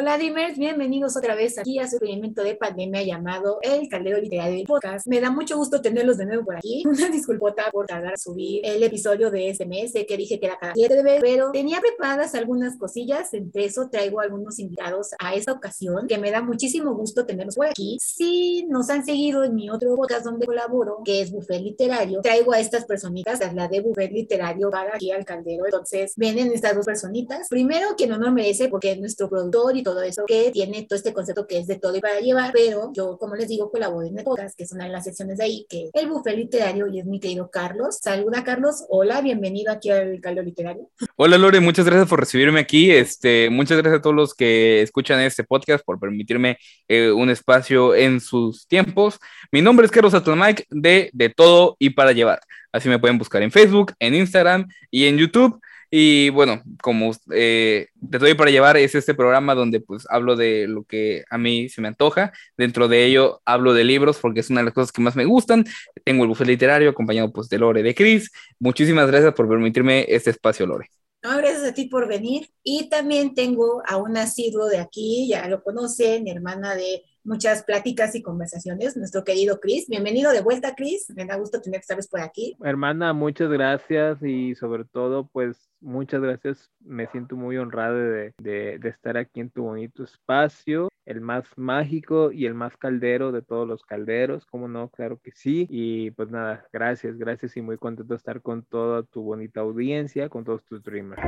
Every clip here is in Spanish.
Hola Dreamers, bienvenidos otra vez aquí a su experimento de pandemia llamado El Caldero Literario Podcast. Me da mucho gusto tenerlos de nuevo por aquí. Una disculpota por tardar a subir el episodio de este mes, que dije que era cada 7 de vez, pero tenía preparadas algunas cosillas, entre eso traigo algunos invitados a esta ocasión, que me da muchísimo gusto tenerlos por aquí. Si nos han seguido en mi otro podcast donde colaboro, que es Buffet Literario, traigo a estas personitas, la de Buffet Literario para aquí al Caldero. Entonces, vienen estas dos personitas. Primero, quien honor merece porque es nuestro productor y todo eso, que tiene todo este concepto que es de todo y para llevar, pero yo, como les digo, colaboro en el podcast, que es una de las secciones de ahí, que el buffet literario y es mi querido Carlos. Saluda, Carlos. Hola, bienvenido aquí al Caldo Literario. Hola, Lore, muchas gracias por recibirme aquí. Este, muchas gracias a todos los que escuchan este podcast por permitirme eh, un espacio en sus tiempos. Mi nombre es Carlos Atomike de De Todo y para Llevar. Así me pueden buscar en Facebook, en Instagram y en YouTube. Y bueno, como eh, te doy para llevar, es este programa donde pues hablo de lo que a mí se me antoja. Dentro de ello hablo de libros porque es una de las cosas que más me gustan. Tengo el buffet literario acompañado pues de Lore de Cris. Muchísimas gracias por permitirme este espacio, Lore. No, gracias a ti por venir. Y también tengo a un asiduo de aquí, ya lo conocen, hermana de muchas pláticas y conversaciones, nuestro querido Chris. Bienvenido de vuelta, Chris. Me da gusto tener que estar por aquí. Hermana, muchas gracias y sobre todo, pues muchas gracias. Me siento muy honrado de, de, de, estar aquí en tu bonito espacio, el más mágico y el más caldero de todos los calderos. ¿Cómo no? Claro que sí. Y pues nada, gracias, gracias y muy contento de estar con toda tu bonita audiencia, con todos tus dreamers.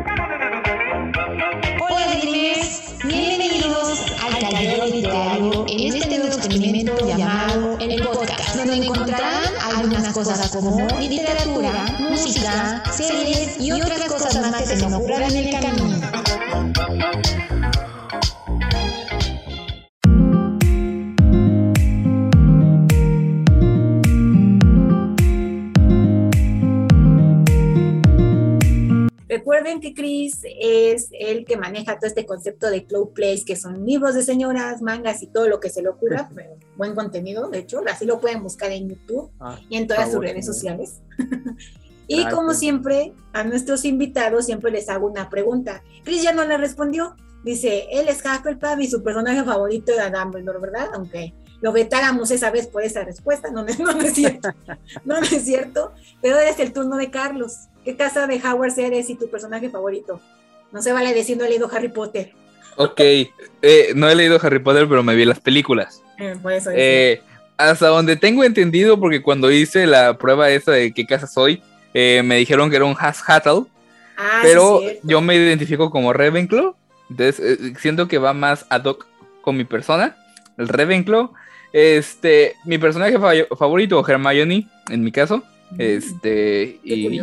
Hola Dreamers, bienvenidos al Caldero Literario en este nuevo experimento llamado El Podcast, donde encontrarán algunas cosas como literatura, música, series y otras cosas más que se nos en el camino. Recuerden que Chris es el que maneja todo este concepto de Cloud Place, que son libros de señoras, mangas y todo lo que se le ocurra. buen contenido, de hecho, así lo pueden buscar en YouTube ah, y en todas sus redes sociales. y Gracias. como siempre, a nuestros invitados siempre les hago una pregunta. Chris ya no le respondió. Dice, él es Hufflepuff y su personaje favorito era Dumbledore, ¿verdad? Aunque lo vetáramos esa vez por esa respuesta, no, no, no es cierto, no, no es cierto, pero es el turno de Carlos. ¿Qué casa de Howard eres y tu personaje favorito? No se vale decir no he leído Harry Potter. Ok, eh, no he leído Harry Potter, pero me vi las películas. Eh, por eso eh, hasta donde tengo entendido, porque cuando hice la prueba esa de qué casa soy, eh, me dijeron que era un Has Hattle, ah, pero sí, yo me identifico como Ravenclaw, entonces siento que va más ad hoc con mi persona, el Ravenclaw. Este, mi personaje fa favorito, Hermione, en mi caso. Este, Qué y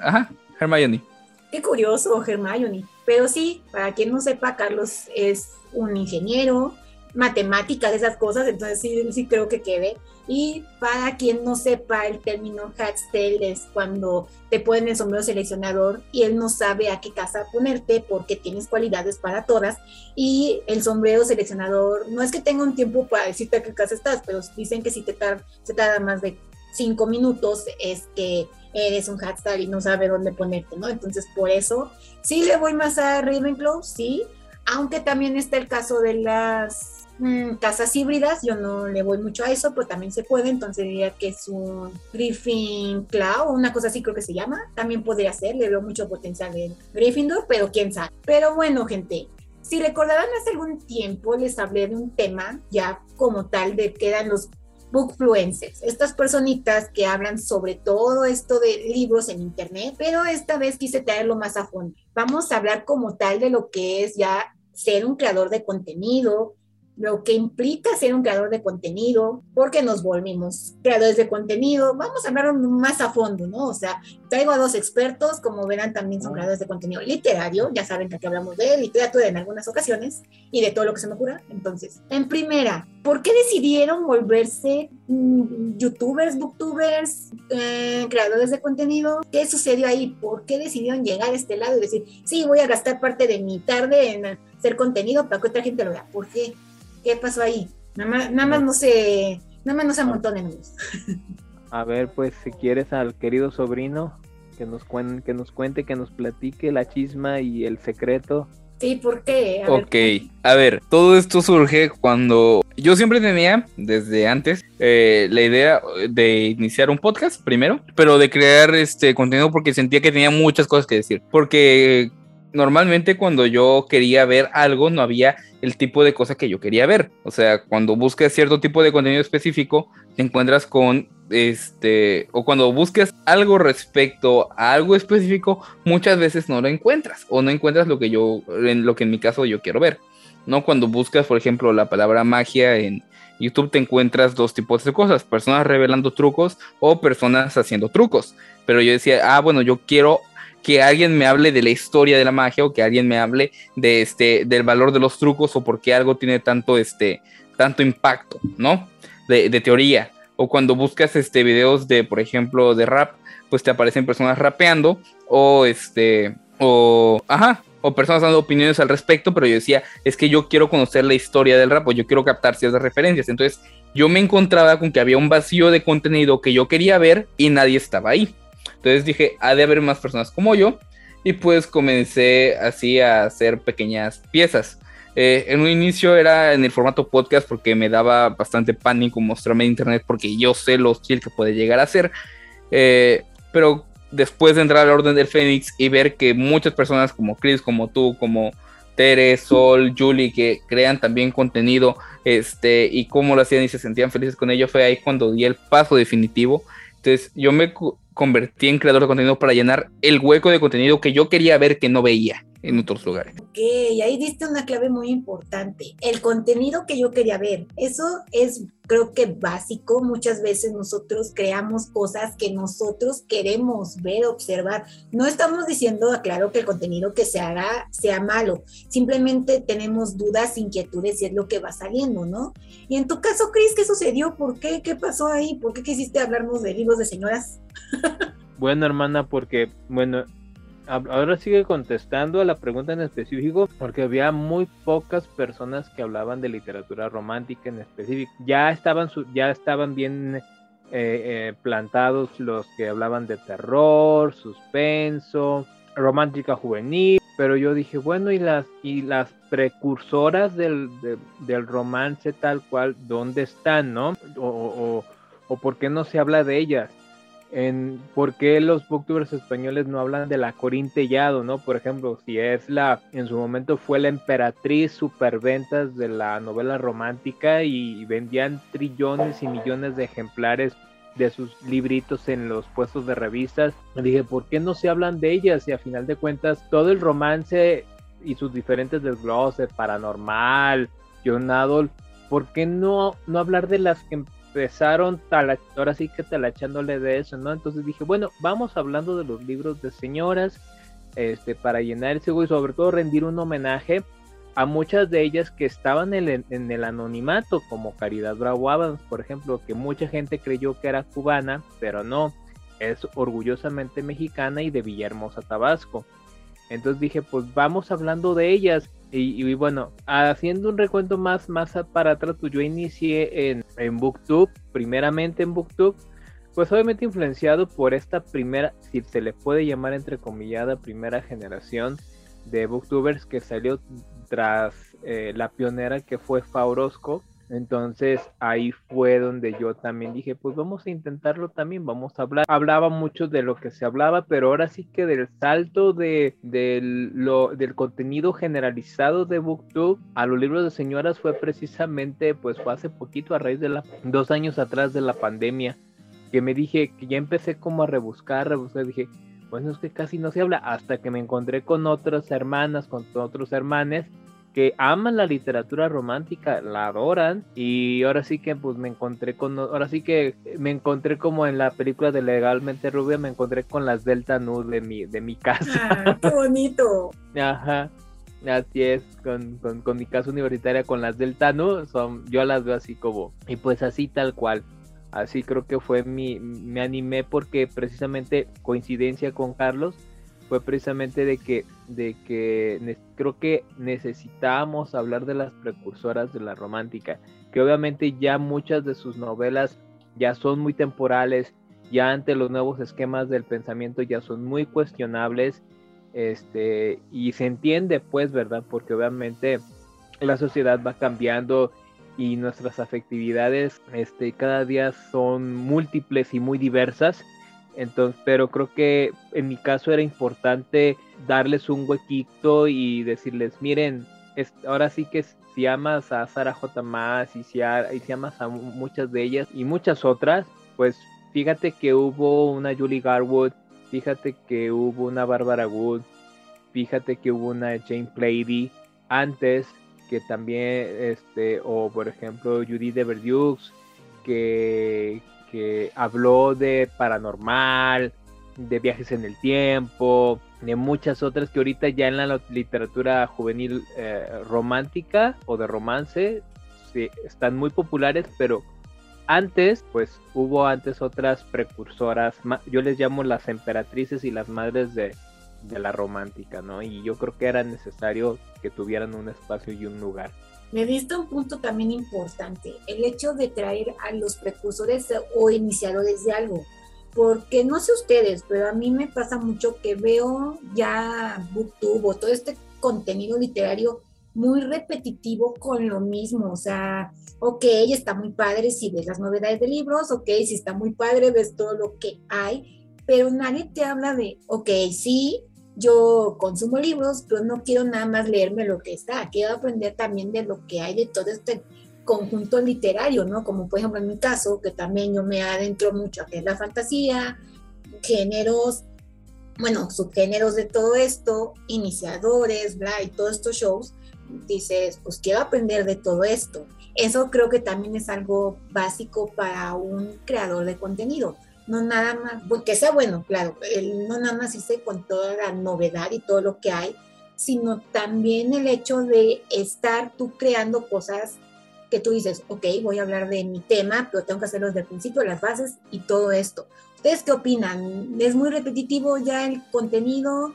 ajá, Hermione. Qué curioso, Hermione. Pero sí, para quien no sepa, Carlos es un ingeniero, matemáticas, esas cosas, entonces sí, sí creo que quede. Y para quien no sepa, el término Hatstail es cuando te ponen el sombrero seleccionador y él no sabe a qué casa ponerte porque tienes cualidades para todas. Y el sombrero seleccionador, no es que tenga un tiempo para decirte a qué casa estás, pero dicen que si te se tarda más de cinco minutos es que eres un Hatstail y no sabe dónde ponerte, ¿no? Entonces, por eso, sí le voy más a Ravenclaw, sí, aunque también está el caso de las mm, casas híbridas, yo no le voy mucho a eso, pero también se puede, entonces diría que es un Griffin Claw, una cosa así creo que se llama, también podría ser, le veo mucho potencial en Gryffindor, pero quién sabe. Pero bueno, gente, si recordarán hace algún tiempo les hablé de un tema ya como tal de que eran los bookfluencers, estas personitas que hablan sobre todo esto de libros en internet, pero esta vez quise traerlo más a fondo. Vamos a hablar como tal de lo que es ya ser un creador de contenido, lo que implica ser un creador de contenido, porque nos volvimos creadores de contenido. Vamos a hablar más a fondo, ¿no? O sea, traigo a dos expertos, como verán, también son creadores de contenido literario, ya saben que aquí hablamos de literatura en algunas ocasiones y de todo lo que se me ocurra. Entonces, en primera, ¿por qué decidieron volverse mm, youtubers, booktubers, eh, creadores de contenido? ¿Qué sucedió ahí? ¿Por qué decidieron llegar a este lado y decir, sí, voy a gastar parte de mi tarde en hacer contenido para que otra gente lo vea? ¿Por qué? ¿Qué pasó ahí? Nada más, nada más no se, nada más no se amontonen. amigos. A ver, pues si quieres al querido sobrino que nos, cuen que nos cuente, que nos platique la chisma y el secreto. Sí, ¿por qué? A ver. Ok, a ver, todo esto surge cuando yo siempre tenía, desde antes, eh, la idea de iniciar un podcast primero, pero de crear este contenido porque sentía que tenía muchas cosas que decir. Porque normalmente cuando yo quería ver algo no había el tipo de cosa que yo quería ver. O sea, cuando buscas cierto tipo de contenido específico, te encuentras con este, o cuando buscas algo respecto a algo específico, muchas veces no lo encuentras o no encuentras lo que yo, en lo que en mi caso yo quiero ver. ¿no? Cuando buscas, por ejemplo, la palabra magia en YouTube te encuentras dos tipos de cosas, personas revelando trucos o personas haciendo trucos. Pero yo decía, ah, bueno, yo quiero que alguien me hable de la historia de la magia o que alguien me hable de este del valor de los trucos o por qué algo tiene tanto este tanto impacto, ¿no? De, de, teoría. O cuando buscas este videos de, por ejemplo, de rap, pues te aparecen personas rapeando o este o ajá, o personas dando opiniones al respecto, pero yo decía, es que yo quiero conocer la historia del rap o yo quiero captar ciertas referencias. Entonces, yo me encontraba con que había un vacío de contenido que yo quería ver y nadie estaba ahí. Entonces dije, ha de haber más personas como yo. Y pues comencé así a hacer pequeñas piezas. Eh, en un inicio era en el formato podcast porque me daba bastante pánico mostrarme en internet porque yo sé lo hostil que puede llegar a ser. Eh, pero después de entrar al Orden del Fénix y ver que muchas personas como Chris, como tú, como Tere, Sol, Julie, que crean también contenido, este, y cómo lo hacían y se sentían felices con ello, fue ahí cuando di el paso definitivo. Entonces yo me convertí en creador de contenido para llenar el hueco de contenido que yo quería ver que no veía en otros lugares. Ok, ahí diste una clave muy importante. El contenido que yo quería ver. Eso es, creo que básico. Muchas veces nosotros creamos cosas que nosotros queremos ver, observar. No estamos diciendo, aclaro, que el contenido que se haga sea malo. Simplemente tenemos dudas, inquietudes y es lo que va saliendo, ¿no? Y en tu caso, Cris, ¿qué sucedió? ¿Por qué? ¿Qué pasó ahí? ¿Por qué quisiste hablarnos de libros de señoras? bueno, hermana, porque, bueno, ahora sigue contestando a la pregunta en específico porque había muy pocas personas que hablaban de literatura romántica en específico. Ya estaban, ya estaban bien eh, eh, plantados los que hablaban de terror, suspenso, romántica juvenil, pero yo dije, bueno, y las, y las precursoras del, del romance tal cual, ¿dónde están, no? O, o, o por qué no se habla de ellas en por qué los booktubers españoles no hablan de la Corintellado, ¿no? Por ejemplo, si es la, en su momento fue la emperatriz superventas de la novela romántica y vendían trillones y millones de ejemplares de sus libritos en los puestos de revistas. Dije, ¿por qué no se hablan de ellas? Y a final de cuentas, todo el romance y sus diferentes desgloses, paranormal, John ¿por qué no, no hablar de las que empezaron ahora sí que talachándole de eso, ¿no? Entonces dije, bueno, vamos hablando de los libros de señoras, este, para llenar ese y sobre todo rendir un homenaje a muchas de ellas que estaban en el, anonimato, como Caridad Bravo Adams, por ejemplo, que mucha gente creyó que era cubana, pero no, es orgullosamente mexicana y de Villahermosa, Tabasco. Entonces dije, pues vamos hablando de ellas y, bueno, haciendo un recuento más, más para atrás, pues yo inicié en, en Booktube, primeramente en Booktube, pues obviamente influenciado por esta primera, si se le puede llamar entrecomillada, primera generación de Booktubers que salió tras eh, la pionera que fue Faurosco entonces ahí fue donde yo también dije, pues vamos a intentarlo también, vamos a hablar. Hablaba mucho de lo que se hablaba, pero ahora sí que del salto de, del, contenido generalizado de BookTube a los libros de señoras fue precisamente, pues fue hace poquito, a raíz de la, dos años atrás de la pandemia, que me dije que ya empecé como a rebuscar, rebuscar, dije, bueno, es que casi no se habla, hasta que me encontré con otras hermanas, con otros hermanes que aman la literatura romántica, la adoran y ahora sí que pues me encontré con, ahora sí que me encontré como en la película de Legalmente Rubia, me encontré con las Delta Nu de mi, de mi casa. Ah, ¡Qué bonito! Ajá, así es, con, con, mi casa universitaria, con las Delta Nu, son, yo las veo así como, y pues así tal cual. Así creo que fue mi, me animé porque precisamente coincidencia con Carlos, fue precisamente de que, de que creo que necesitábamos hablar de las precursoras de la romántica, que obviamente ya muchas de sus novelas ya son muy temporales, ya ante los nuevos esquemas del pensamiento ya son muy cuestionables Este, y se entiende, pues, ¿verdad? Porque obviamente la sociedad va cambiando y nuestras afectividades este, cada día son múltiples y muy diversas. Entonces, pero creo que en mi caso era importante darles un huequito y decirles, miren, ahora sí que si amas a Sara J. Maas y si, amas a muchas de ellas y muchas otras, pues fíjate que hubo una Julie Garwood, fíjate que hubo una Barbara Wood, fíjate que hubo una Jane Plady antes que también, este, o por ejemplo Judy de Verdux, que, que habló de paranormal, de viajes en el tiempo, de muchas otras que ahorita ya en la literatura juvenil eh, romántica o de romance están muy populares, pero antes, pues hubo antes otras precursoras, yo les llamo las emperatrices y las madres de la romántica, ¿no? Y yo creo que era necesario que tuvieran un espacio y un lugar. Me diste un punto también importante, el hecho de traer a los precursores o iniciadores de algo, porque no sé ustedes, pero a mí me pasa mucho que veo ya Booktube o todo este contenido literario muy repetitivo con lo mismo, o sea, ok, está muy padre si ves las novedades de libros, ok, si está muy padre ves todo lo que hay, pero nadie te habla de, ok, sí, yo consumo libros, pero no quiero nada más leerme lo que está, quiero aprender también de lo que hay de todo este conjunto literario, ¿no? Como por ejemplo en mi caso, que también yo me adentro mucho a que es la fantasía, géneros, bueno, subgéneros de todo esto, iniciadores, bla, y todos estos shows, dices, pues quiero aprender de todo esto. Eso creo que también es algo básico para un creador de contenido no nada más, que sea bueno, claro, no nada más irse con toda la novedad y todo lo que hay, sino también el hecho de estar tú creando cosas que tú dices, ok, voy a hablar de mi tema, pero tengo que hacerlo desde el principio, las bases y todo esto. ¿Ustedes qué opinan? ¿Es muy repetitivo ya el contenido?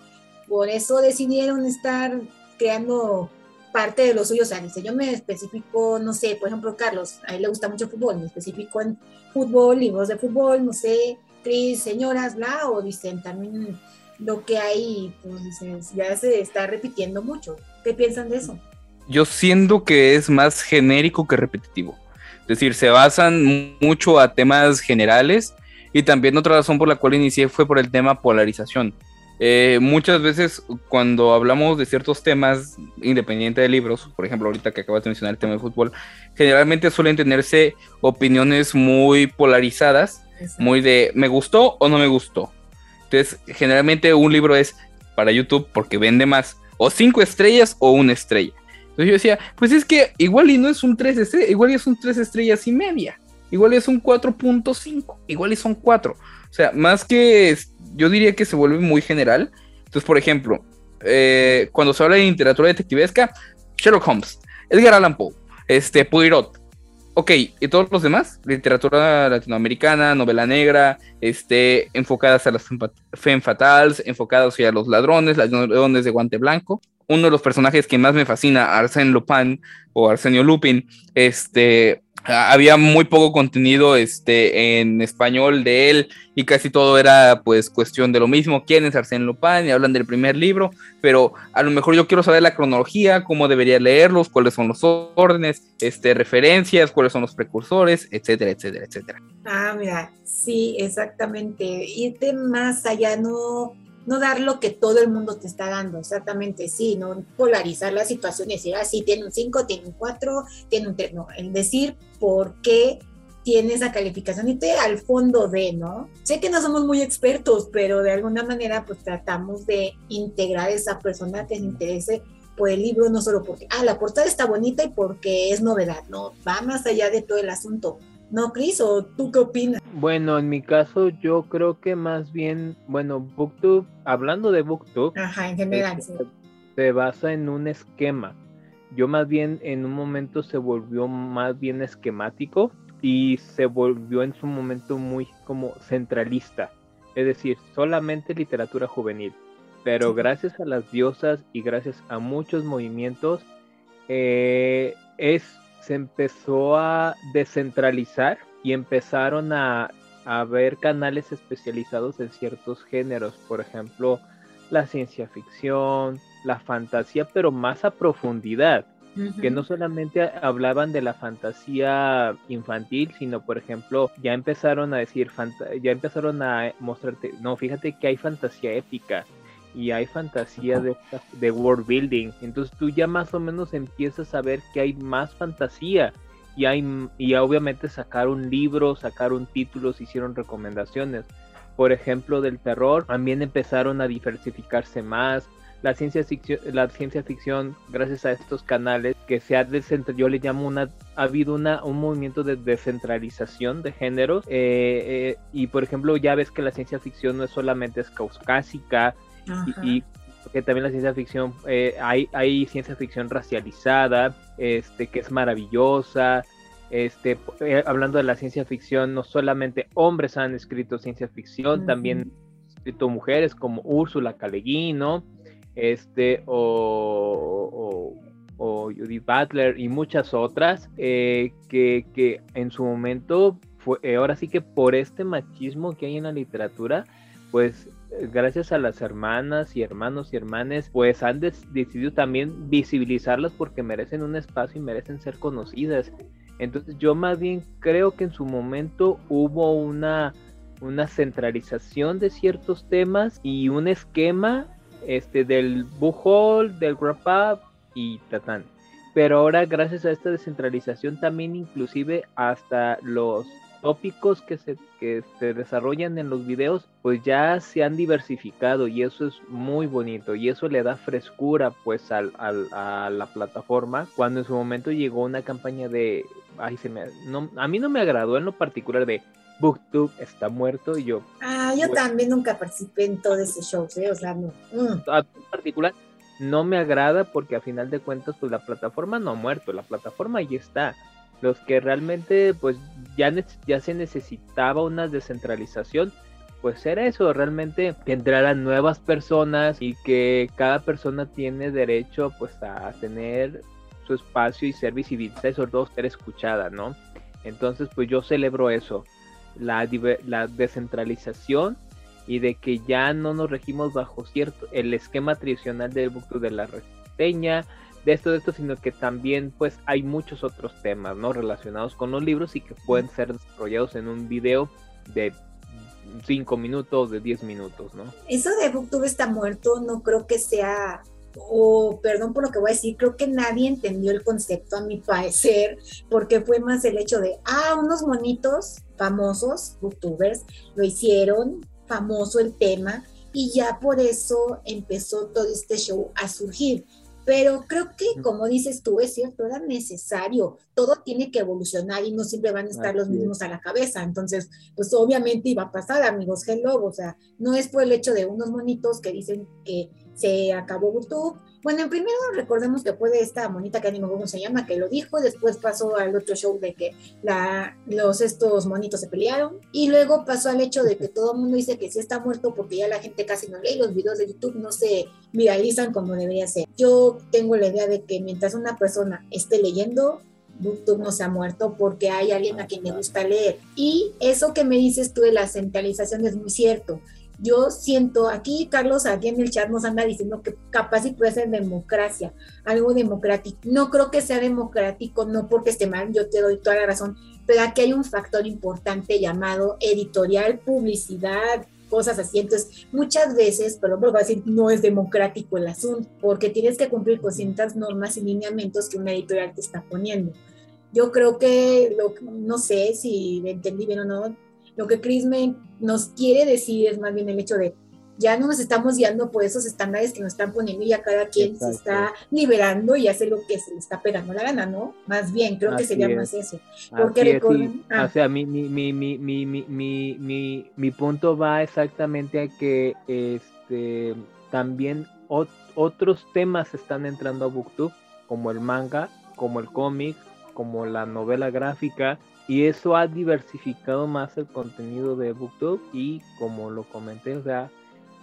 Por eso decidieron estar creando parte de los suyos. O sea, yo me especifico, no sé, por ejemplo, Carlos, a él le gusta mucho fútbol, me especifico en fútbol, libros de fútbol, no sé, Cris, señoras, bla, o dicen también lo que hay, pues ya se está repitiendo mucho. ¿Qué piensan de eso? Yo siento que es más genérico que repetitivo. Es decir, se basan mucho a temas generales y también otra razón por la cual inicié fue por el tema polarización. Eh, muchas veces cuando hablamos de ciertos temas independientes de libros, por ejemplo ahorita que acabas de mencionar el tema de fútbol, generalmente suelen tenerse opiniones muy polarizadas, muy de me gustó o no me gustó. Entonces generalmente un libro es para YouTube porque vende más, o cinco estrellas o una estrella. Entonces yo decía, pues es que igual y no es un 3 estrellas, igual y es un 3 estrellas y media, igual y es un 4.5, igual y son 4. O sea, más que yo diría que se vuelve muy general. Entonces, por ejemplo, eh, cuando se habla de literatura detectivesca, Sherlock Holmes, Edgar Allan Poe, este, Poirot. Ok, ¿y todos los demás? Literatura latinoamericana, novela negra, este, enfocadas a las femme fatales, enfocadas a los ladrones, ladrones de guante blanco. Uno de los personajes que más me fascina, Arsène Lupin o Arsenio Lupin, este, había muy poco contenido este, en español de él y casi todo era pues cuestión de lo mismo, quién es Arsène Lupin y hablan del primer libro, pero a lo mejor yo quiero saber la cronología, cómo debería leerlos, cuáles son los órdenes, este, referencias, cuáles son los precursores, etcétera, etcétera, etcétera. Ah, mira, sí, exactamente, irte más allá, no no dar lo que todo el mundo te está dando, exactamente, sí, no polarizar la situación y decir, ah, sí, tiene un 5, tiene un 4, tiene un 3, no, el decir por qué tiene esa calificación y te al fondo de, ¿no? Sé que no somos muy expertos, pero de alguna manera pues tratamos de integrar a esa persona que se interese por el libro, no solo porque, ah, la portada está bonita y porque es novedad, no, va más allá de todo el asunto. ¿No, Cris? ¿O tú qué opinas? Bueno, en mi caso yo creo que más bien, bueno, Booktube, hablando de Booktube, Ajá, en general, este, se basa en un esquema. Yo más bien en un momento se volvió más bien esquemático y se volvió en su momento muy como centralista, es decir, solamente literatura juvenil. Pero gracias a las diosas y gracias a muchos movimientos, eh, es se empezó a descentralizar y empezaron a, a ver canales especializados en ciertos géneros. Por ejemplo, la ciencia ficción, la fantasía, pero más a profundidad que no solamente hablaban de la fantasía infantil, sino por ejemplo, ya empezaron a decir, ya empezaron a mostrarte, no, fíjate que hay fantasía épica y hay fantasía de, de world building, entonces tú ya más o menos empiezas a ver que hay más fantasía. Y hay y obviamente sacaron libros, sacaron títulos, hicieron recomendaciones. Por ejemplo, del terror, también empezaron a diversificarse más, la ciencia ficción, la ciencia ficción gracias a estos canales que se ha descentralizado, yo le llamo una, ha habido una, un movimiento de descentralización de géneros. Eh, eh, y por ejemplo ya ves que la ciencia ficción no es solamente es caucásica y, que también la ciencia ficción eh, hay, hay ciencia ficción racializada este que es maravillosa este hablando de la ciencia ficción no solamente hombres han escrito ciencia ficción también han escrito mujeres como Úrsula Caleguino este, o, o, Judith Butler y muchas otras, eh, que, en su momento, fue, eh, ahora sí que por este machismo que hay en la literatura, pues gracias a las hermanas y hermanos y hermanes, pues han decidido también visibilizarlas porque merecen un espacio y merecen ser conocidas. Entonces yo más bien creo que en su momento hubo una, una centralización de ciertos temas y un esquema este, del Bujol, del Wrap y Tatán. Pero ahora, gracias a esta descentralización, también inclusive hasta los tópicos que se, que se desarrollan en los videos, pues ya se han diversificado y eso es muy bonito y eso le da frescura pues al, a la plataforma. Cuando en su momento llegó una campaña de, ay, se me, no, a mí no me agradó en lo particular de BookTube está muerto y yo. Ah, yo pues también nunca participé en todo ese show, ¿eh? o sea, no. Mm. A particular no me agrada porque a final de cuentas pues la plataforma no ha muerto, la plataforma ahí está. Los que realmente pues ya, ya se necesitaba una descentralización, pues era eso, realmente que entraran nuevas personas y que cada persona tiene derecho pues a tener su espacio y ser visibilizada y sobre todo ser escuchada, ¿no? Entonces pues yo celebro eso la, la descentralización y de que ya no nos regimos bajo cierto el esquema tradicional del booktube de la reseña, de esto, de esto, sino que también pues hay muchos otros temas, ¿no? Relacionados con los libros y que pueden ser desarrollados en un video de 5 minutos, de 10 minutos, ¿no? Eso de booktube está muerto, no creo que sea o perdón por lo que voy a decir, creo que nadie entendió el concepto a mi parecer, porque fue más el hecho de, ah, unos monitos famosos, youtubers, lo hicieron, famoso el tema, y ya por eso empezó todo este show a surgir. Pero creo que, como dices tú, es cierto, era necesario. Todo tiene que evolucionar y no siempre van a estar los mismos a la cabeza. Entonces, pues obviamente iba a pasar, amigos, hello. O sea, no es por el hecho de unos monitos que dicen que se acabó YouTube. Bueno, en primero recordemos que fue de esta monita que no cómo se llama, que lo dijo, después pasó al otro show de que la, los estos monitos se pelearon, y luego pasó al hecho de que todo el mundo dice que sí está muerto porque ya la gente casi no lee, los videos de YouTube no se viralizan como debería ser. Yo tengo la idea de que mientras una persona esté leyendo, YouTube no se ha muerto porque hay alguien a quien le gusta leer. Y eso que me dices tú de la centralización es muy cierto yo siento, aquí Carlos, aquí en el chat nos anda diciendo que capaz si puede ser democracia, algo democrático. No creo que sea democrático, no porque esté mal, yo te doy toda la razón, pero aquí hay un factor importante llamado editorial, publicidad, cosas así. Entonces, muchas veces, pero vuelvo a decir, no es democrático el asunto, porque tienes que cumplir con ciertas normas y lineamientos que una editorial te está poniendo. Yo creo que, lo, no sé si entendí bien o no, lo que Chris me, nos quiere decir es más bien el hecho de ya no nos estamos guiando por esos estándares que nos están poniendo y ya cada quien se está liberando y hace lo que se le está pegando la gana, ¿no? Más bien, creo que sería es. más eso. Porque es, recuerden... O ah. sea, mi, mi, mi, mi, punto va exactamente a que este, también otros temas están entrando a Booktube, como el manga, como el cómic, como la novela gráfica, y eso ha diversificado más el contenido de booktube y como lo comenté, o sea,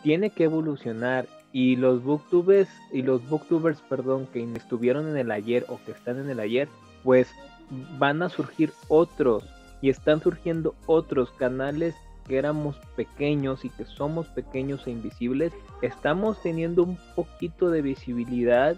tiene que evolucionar y los booktubers y los booktubers, perdón, que estuvieron en el ayer o que están en el ayer, pues van a surgir otros y están surgiendo otros canales que éramos pequeños y que somos pequeños e invisibles, estamos teniendo un poquito de visibilidad,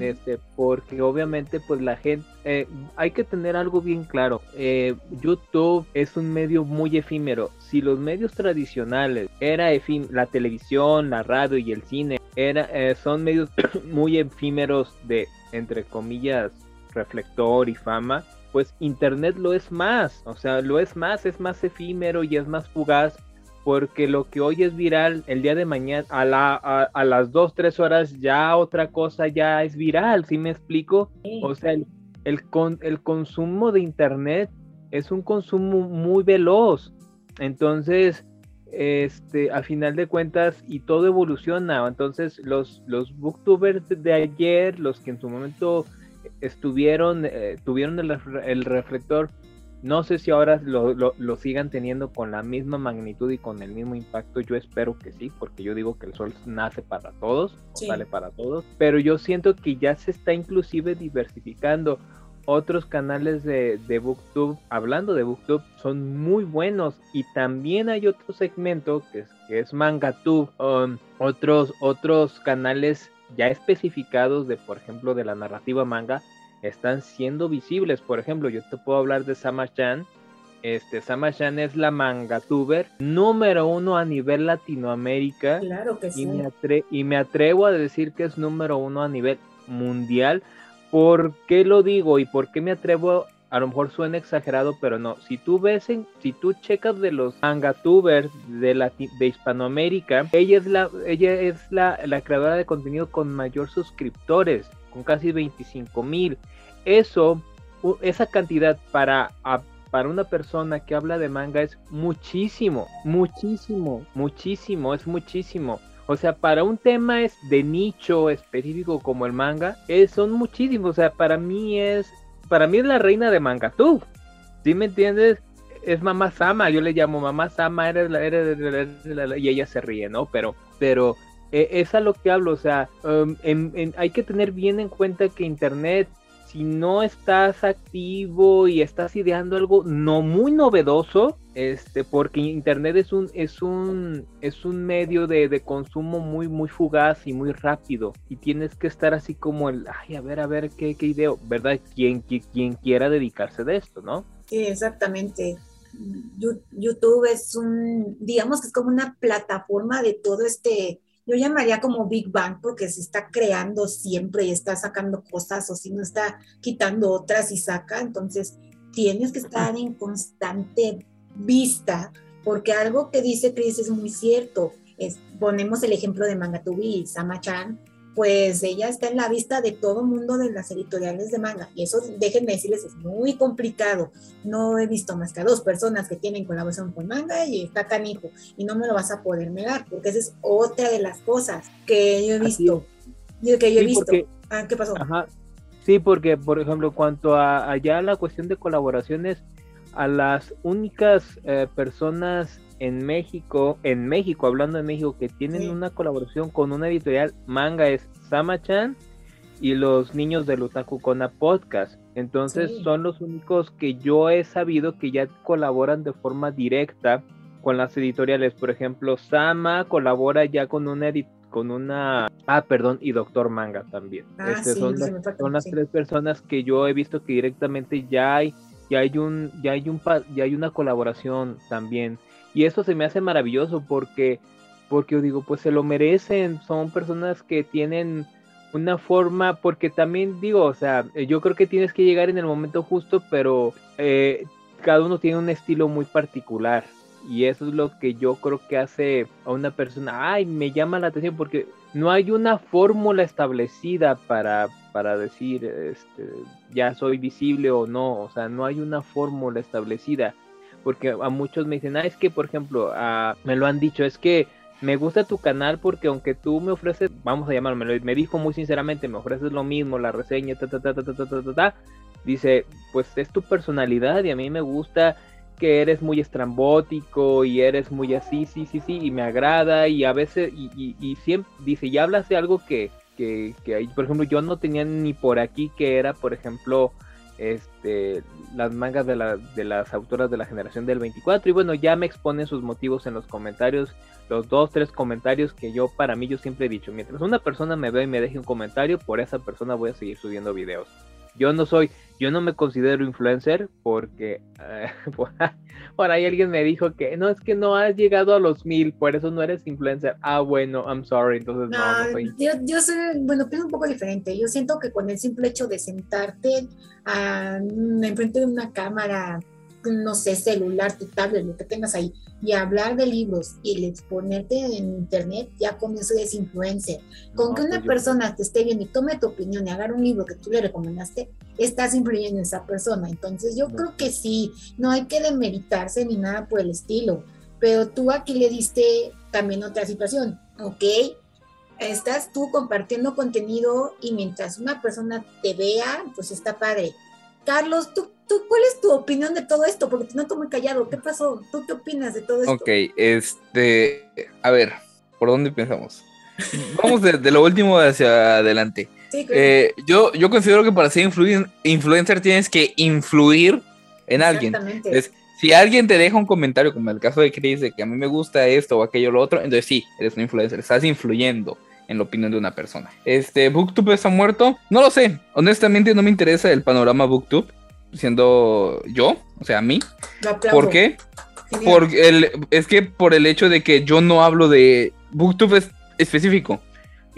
este, porque obviamente pues la gente, eh, hay que tener algo bien claro, eh, YouTube es un medio muy efímero, si los medios tradicionales era la televisión, la radio y el cine, era, eh, son medios muy efímeros de, entre comillas, reflector y fama, pues Internet lo es más, o sea, lo es más, es más efímero y es más fugaz, porque lo que hoy es viral, el día de mañana, a, la, a, las 2, 3 horas, ya otra cosa ya es viral, ¿sí me explico? O sea, el, el, el consumo de Internet es un consumo muy veloz, entonces, este, a final de cuentas, y todo evoluciona, entonces los, los booktubers de ayer, los que en su momento estuvieron, eh, tuvieron el, reflector, no sé si ahora lo, sigan teniendo con la misma magnitud y con el mismo impacto. Yo espero que sí, porque yo digo que el sol nace para todos, sale para todos. Pero yo siento que ya se está inclusive diversificando. Otros canales de, de Booktube, hablando de Booktube, son muy buenos. Y también hay otro segmento que es, que es MangaTube, um, otros, otros canales ya especificados de, por ejemplo, de la narrativa manga, están siendo visibles. Por ejemplo, yo te puedo hablar de Sama-chan. Este, Sama-chan es la mangatuber número uno a nivel Latinoamérica. Claro que y sí. Me y me atrevo a decir que es número uno a nivel mundial. ¿Por qué lo digo y por qué me atrevo a lo mejor suena exagerado, pero no. Si tú ves, en, si tú checas de los mangatubers de, la, de Hispanoamérica, ella es la, ella es la, la creadora de contenido con mayor suscriptores, con casi 25 mil. Eso, esa cantidad para, para una persona que habla de manga es muchísimo, muchísimo, muchísimo, es muchísimo. O sea, para un tema es de nicho específico como el manga, es, son muchísimos. O sea, para mí es para mí es la reina de Mangatú. ¿Sí me entiendes? Es Mamá Sama, yo le llamo Mamá Sama, eres la, eres y ella se ríe, ¿no? Pero, pero eh, es a lo que hablo, o sea, um, hay que tener bien en cuenta que Internet, si no estás activo y estás ideando algo no muy novedoso, este, porque internet es un, es un, es un medio de, consumo muy, muy fugaz y muy rápido. Y tienes que estar así como el, ay, a ver, a ver qué, qué idea, ¿verdad? Quien, quien, quiera dedicarse de esto, ¿no? Sí, exactamente. YouTube es un, digamos que es como una plataforma de todo este, yo llamaría como Big Bang porque se está creando siempre y está sacando cosas o si no está quitando otras y saca, entonces tienes que estar en constante vista, porque algo que dice Chris es muy cierto. Es, ponemos el ejemplo de Mangatubi y Sama-chan, pues ella está en la vista de todo mundo de las editoriales de manga. Y eso, déjenme decirles, es muy complicado. No he visto más que a dos personas que tienen colaboración con manga y está canijo. Y no me lo vas a poder negar, porque esa es otra de las cosas que yo he visto. Que yo he visto. ah, ¿Qué pasó? Sí, porque, por ejemplo, cuanto a allá la cuestión de colaboraciones, a las únicas eh, personas en México, en México, hablando de México, que tienen una colaboración con una editorial manga es Sama-chan y los niños del Otaku Kona Podcast. Entonces son los únicos que yo he sabido que ya colaboran de forma directa con las editoriales. Por ejemplo, Sama colabora ya con una con una ah perdón y Doctor Manga también. Ah, este, son, son las tres personas que yo he visto que directamente ya hay ya hay un, ya hay un, ya hay una colaboración también. Y eso se me hace maravilloso porque, porque yo digo, pues se lo merecen, son personas que tienen una forma, porque también digo, o sea, yo creo que tienes que llegar en el momento justo, pero eh, cada uno tiene un estilo muy particular. Y eso es lo que yo creo que hace a una persona, ay, me llama la atención porque no hay una fórmula establecida para, para decir este, ya soy visible o no, o sea, no hay una fórmula establecida, porque a muchos me dicen, ah, es que por ejemplo, me lo han dicho, es que me gusta tu canal porque aunque tú me ofreces, vamos a llamarlo, me, dijo muy sinceramente, me ofreces lo mismo, la reseña, ta, ta, ta, ta, ta, ta, ta, ta, dice, pues es tu personalidad y a mí me gusta que eres muy estrambótico y eres muy así, sí, sí, sí, y me agrada y a veces, y, y, y siempre, dice, ya hablas de algo que, que, que por ejemplo, yo no tenía ni por aquí que era, por ejemplo, este, las mangas de, la, de las autoras de la generación del 24 y bueno, ya me exponen sus motivos en los comentarios, los dos, tres comentarios que yo para mí yo siempre he dicho, mientras una persona me ve y me deje un comentario, por esa persona voy a seguir subiendo videos. Yo no soy, yo no me considero influencer porque eh, por, ahí alguien me dijo que no es que no has llegado a los mil, por eso no eres influencer. Ah, bueno, I'm sorry, entonces no, no soy. Yo, yo soy, bueno, pienso un poco diferente. Yo siento que con el simple hecho de sentarte a, enfrente de una cámara no sé, celular, tu tablet, lo que tengas ahí, y hablar de libros y exponerte en internet, ya con eso es influencer. Con que una pues persona te esté viendo y tome tu opinión y haga un libro que tú le recomendaste, estás influyendo en esa persona. Entonces yo creo que sí, no hay que demeritarse ni nada por el estilo, pero tú aquí le diste también otra situación, ¿ok? Estás tú compartiendo contenido y mientras una persona te vea, pues está padre. Carlos, ¿tú cuál es tu opinión de todo esto? Porque te noto muy callado. ¿Qué pasó? ¿Tú qué opinas de todo esto? Ok, este, a ver, ¿por dónde pensamos? Vamos de, lo último hacia adelante. Sí, eh, yo, yo considero que para ser influencer tienes que influir en alguien. Entonces, si alguien te deja un comentario, como el caso de Chris, de que a mí me gusta esto o aquello o lo otro, entonces sí, eres un influencer, estás influyendo en la opinión de una persona. Este, ¿Booktube está muerto? No lo sé. Honestamente no me interesa el panorama Booktube siendo yo, o sea, a mí. ¿Por qué? Porque el, es que por el hecho de que yo no hablo de booktube específico.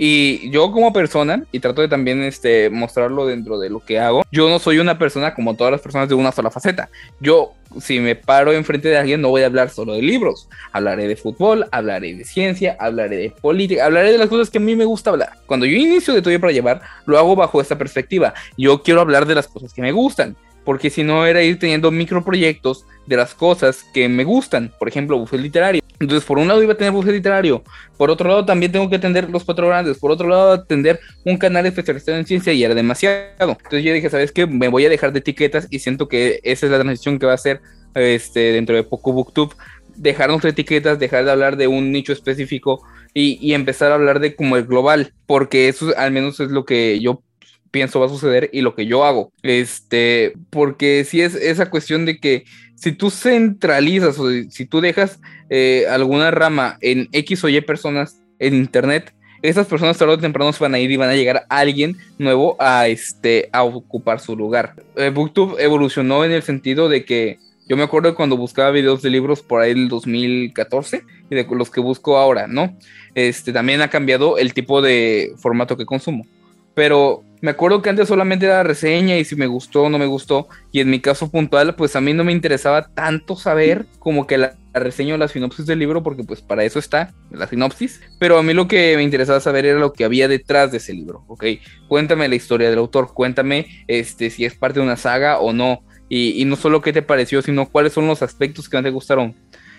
Y yo como persona, y trato de también este, mostrarlo dentro de lo que hago, yo no soy una persona como todas las personas de una sola faceta. Yo, si me paro enfrente de alguien, no voy a hablar solo de libros. Hablaré de fútbol, hablaré de ciencia, hablaré de política, hablaré de las cosas que a mí me gusta hablar. Cuando yo inicio de Todo para Llevar, lo hago bajo esta perspectiva. Yo quiero hablar de las cosas que me gustan porque si no era ir teniendo microproyectos de las cosas que me gustan, por ejemplo, buffet literario. Entonces, por un lado iba a tener buffet literario, por otro lado también tengo que atender los cuatro grandes, por otro lado atender un canal especializado en ciencia y era demasiado. Entonces yo dije, ¿sabes qué? Me voy a dejar de etiquetas y siento que esa es la transición que va a hacer este, dentro de poco Booktube, dejarnos de etiquetas, dejar de hablar de un nicho específico y, y empezar a hablar de como el global, porque eso al menos es lo que yo pienso va a suceder y lo que yo hago. Este, porque si es esa cuestión de que si tú centralizas o si tú dejas eh, alguna rama en X o Y personas en Internet, esas personas tarde o temprano se van a ir y van a llegar alguien nuevo a, este, a ocupar su lugar. Eh, Booktube evolucionó en el sentido de que yo me acuerdo cuando buscaba videos de libros por ahí el 2014 y de los que busco ahora, ¿no? Este, también ha cambiado el tipo de formato que consumo. Pero me acuerdo que antes solamente era reseña y si me gustó o no me gustó. Y en mi caso puntual, pues a mí no me interesaba tanto saber como que la, reseña o la sinopsis del libro, porque pues para eso está la sinopsis. Pero a mí lo que me interesaba saber era lo que había detrás de ese libro, ¿ok? Cuéntame la historia del autor, cuéntame este, si es parte de una saga o no. Y, no solo qué te pareció, sino cuáles son los aspectos que más te gustaron.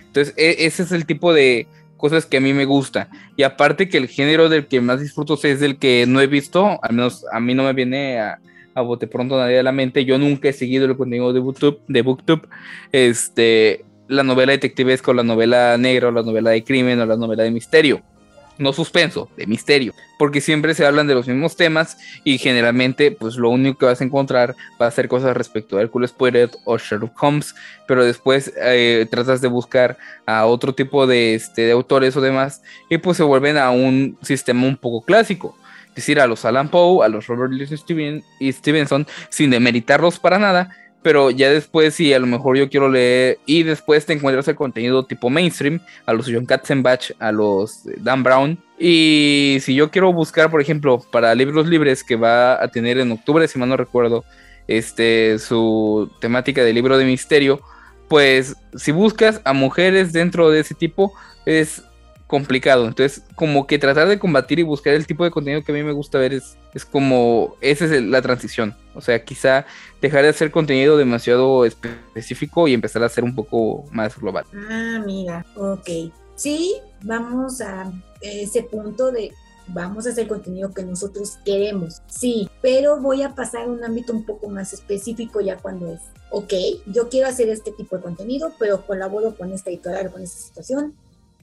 Entonces, e, ese es el tipo de, cosas que a mí me gusta. Y aparte que el género del que más disfruto es el que no he visto, al menos a mí no me viene a, bote pronto nadie a la mente. Yo nunca he seguido el contenido de Booktube, de Booktube. Este, la novela detectivesca o la novela negra o la novela de crimen o la novela de misterio no suspenso, de misterio, porque siempre se hablan de los mismos temas y generalmente pues lo único que vas a encontrar va a ser cosas respecto a Hercules Poirot o Sherlock Holmes, pero después eh, tratas de buscar a otro tipo de, este, de autores o demás y pues se vuelven a un sistema un poco clásico. Es decir, a los Alan Poe, a los Robert Louis Stevenson, sin demeritarlos para nada, pero ya después si a lo mejor yo quiero leer y después te encuentras el contenido tipo mainstream, a los John Katzenbach, a los Dan Brown. Y si yo quiero buscar, por ejemplo, para libros libres que va a tener en octubre, si mal no recuerdo, este, su temática de libro de misterio, pues si buscas a mujeres dentro de ese tipo, es complicado. Entonces, como que tratar de combatir y buscar el tipo de contenido que a mí me gusta ver es, es como, esa es la transición. O sea, quizá dejar de hacer contenido demasiado específico y empezar a hacer un poco más global. Ah, mira, ok. Sí, vamos a ese punto de vamos a hacer contenido que nosotros queremos, sí, pero voy a pasar a un ámbito un poco más específico ya cuando es, ok, yo quiero hacer este tipo de contenido, pero colaboro con esta editorial, con esta situación,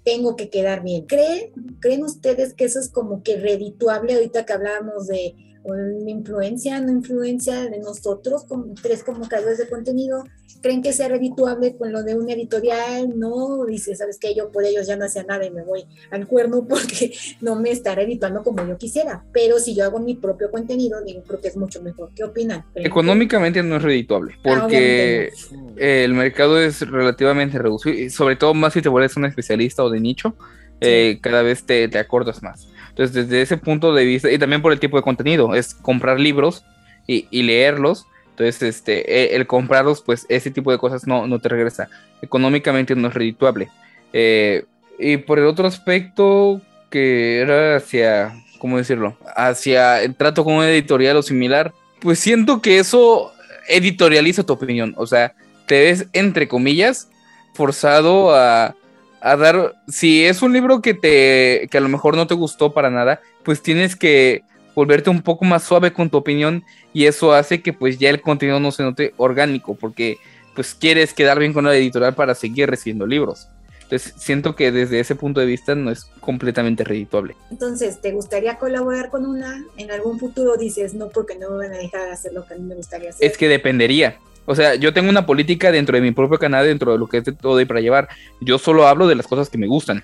tengo que quedar bien. ¿Creen, ¿Creen ustedes que eso es como que redituable ahorita que hablábamos de o la influencia, no influencia de nosotros, como tres como creadores de contenido, creen que sea redituable con lo de un editorial, no, dice, sabes que yo por ellos ya no hacía nada y me voy al cuerno porque no me está redituando como yo quisiera, pero si yo hago mi propio contenido, digo, creo que es mucho mejor. ¿Qué opinan? Económicamente no es redituable, porque el mercado es relativamente reducido, y sobre todo más si te vuelves un especialista o de nicho, eh, cada vez te, te acordas más. Entonces, desde ese punto de vista, y también por el tipo de contenido, es comprar libros y, leerlos. Entonces, este, e, el comprarlos, pues ese tipo de cosas no, no te regresa. Económicamente no es redituable. Eh, y por el otro aspecto, que era hacia, ¿cómo decirlo? Hacia el trato con un editorial o similar, pues siento que eso editorializa tu opinión. O sea, te ves, entre comillas, forzado a, a dar, si es un libro que te, que a lo mejor no te gustó para nada, pues tienes que volverte un poco más suave con tu opinión y eso hace que pues ya el contenido no se note orgánico porque pues quieres quedar bien con la editorial para seguir recibiendo libros. Entonces siento que desde ese punto de vista no es completamente redituable. Entonces, ¿te gustaría colaborar con una? En algún futuro dices, no, porque no me van a dejar hacer lo que a mí me gustaría hacer. Es que dependería. O sea, yo tengo una política dentro de mi propio canal, dentro de lo que es de todo y para llevar. Yo solo hablo de las cosas que me gustan.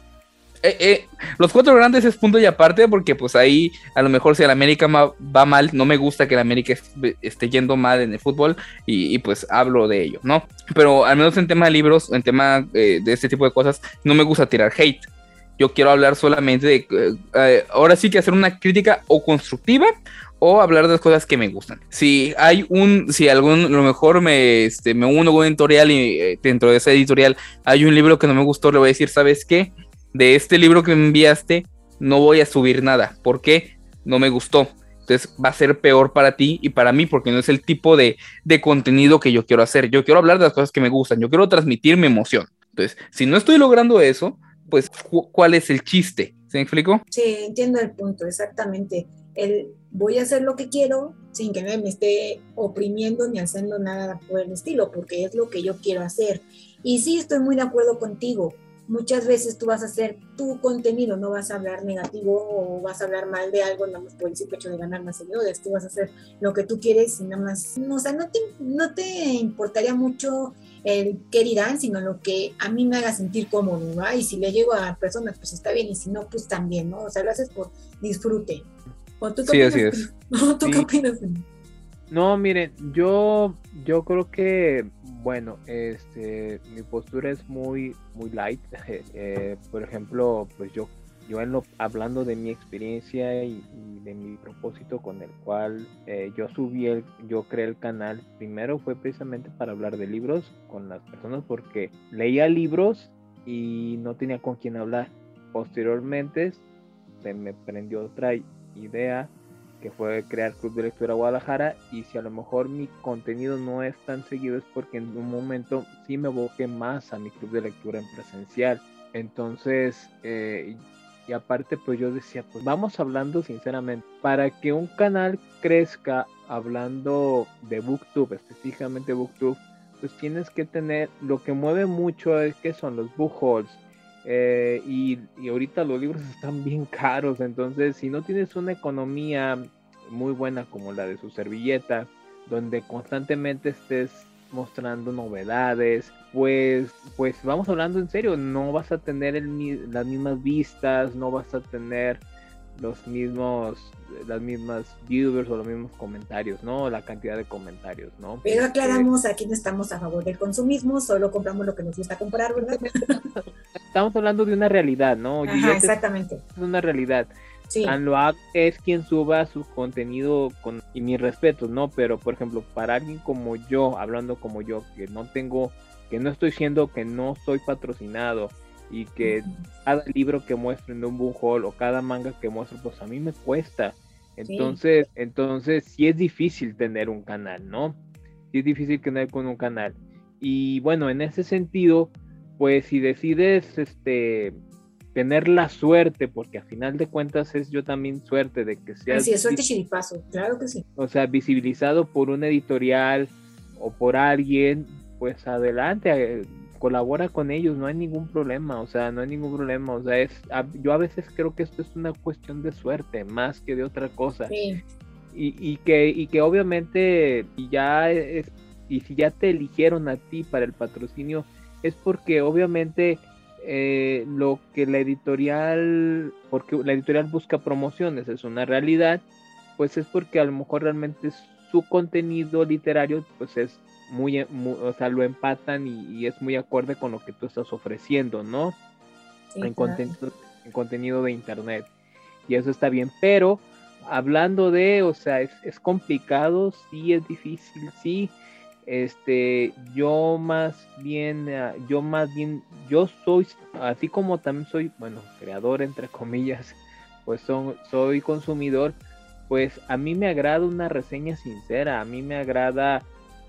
Eh, eh, los cuatro grandes es punto y aparte porque pues ahí a lo mejor si el América va mal, no me gusta que el América esté yendo mal en el fútbol y, pues hablo de ello, ¿no? Pero al menos en tema de libros, en tema eh, de este tipo de cosas, no me gusta tirar hate. Yo quiero hablar solamente de, ahora sí que hacer una crítica o constructiva o hablar de las cosas que me gustan. Si hay un, si algún, lo mejor me, este, me uno con un editorial y eh, dentro de ese editorial hay un libro que no me gustó, le voy a decir, ¿sabes qué? De este libro que me enviaste, no voy a subir nada. ¿Por qué? No me gustó. Entonces va a ser peor para ti y para mí porque no es el tipo de, de contenido que yo quiero hacer. Yo quiero hablar de las cosas que me gustan. Yo quiero transmitir mi emoción. Entonces, si no estoy logrando eso, pues, ¿cuál es el chiste? ¿Se me explico? Sí, entiendo el punto, exactamente el voy a hacer lo que quiero sin que me esté oprimiendo ni haciendo nada por el estilo, porque es lo que yo quiero hacer. Y sí, estoy muy de acuerdo contigo. Muchas veces tú vas a hacer tu contenido, no vas a hablar negativo o vas a hablar mal de algo nada más por el simple hecho de ganar más seguidores. Tú vas a hacer lo que tú quieres y nada más, no, o sea, no te, no te importaría mucho el qué dirán, sino lo que a mí me haga sentir cómodo, ¿no? Y si le llego a personas, pues está bien, y si no, pues también, ¿no? O sea, lo haces por disfrute sí, así es. No, ¿tú qué opinas? No, miren, yo, yo creo que, bueno, este, mi postura es muy, muy light. Eh, por ejemplo, pues yo, yo en lo, hablando de mi experiencia y, de mi propósito con el cual eh, yo subí, el, yo creé el canal, primero fue precisamente para hablar de libros con las personas porque leía libros y no tenía con quién hablar. Posteriormente se me prendió otra idea que fue crear Club de Lectura Guadalajara y si a lo mejor mi contenido no es tan seguido es porque en un momento sí me evoqué más a mi club de lectura en presencial. Entonces, eh, y aparte pues yo decía, pues vamos hablando sinceramente, para que un canal crezca hablando de Booktube, específicamente Booktube, pues tienes que tener, lo que mueve mucho es que son los book hauls, eh, y, ahorita los libros están bien caros, entonces si no tienes una economía muy buena como la de su servilleta, donde constantemente estés mostrando novedades, pues, pues vamos hablando en serio, no vas a tener las mismas vistas, no vas a tener los mismos, las mismas viewers o los mismos comentarios, ¿no? La cantidad de comentarios, ¿no? Pero aclaramos, aquí no estamos a favor del consumismo, solo compramos lo que nos gusta comprar, ¿verdad? Estamos hablando de una realidad, ¿no? Ajá, exactamente. Es una realidad. Sí. Es quien suba su contenido con, y mis respetos, ¿no? Pero, por ejemplo, para alguien como yo, hablando como yo, que no tengo, que no estoy siendo, que no soy patrocinado, y que cada libro que muestro en un haul o cada manga que muestro, pues a mí me cuesta. Entonces, sí. entonces sí es difícil tener un canal, ¿no? Sí es difícil tener con un canal. Y bueno, en ese sentido, pues si decides este tener la suerte, porque a final de cuentas es yo también suerte de que sea. Sí, es suerte chiripazo, claro que sí. O sea, visibilizado por un editorial o por alguien, pues adelante, colabora con ellos, no hay ningún problema, o sea, no hay ningún problema, o sea, es, yo a veces creo que esto es una cuestión de suerte más que de otra cosa. y, y, que, y que obviamente ya es, y si ya te eligieron a ti para el patrocinio, es porque obviamente eh, lo que la editorial, porque la editorial busca promociones, es una realidad, pues es porque a lo mejor realmente su contenido literario, pues es muy, o sea, lo empatan y, es muy acorde con lo que tú estás ofreciendo, ¿no? en, contenido, en contenido de internet. Y eso está bien, pero hablando de, o sea, es, es complicado, sí es difícil, sí, este, yo más bien, eh, yo más bien, yo soy, así como también soy, bueno, creador entre comillas, pues son, soy consumidor, pues a mí me agrada una reseña sincera, a mí me agrada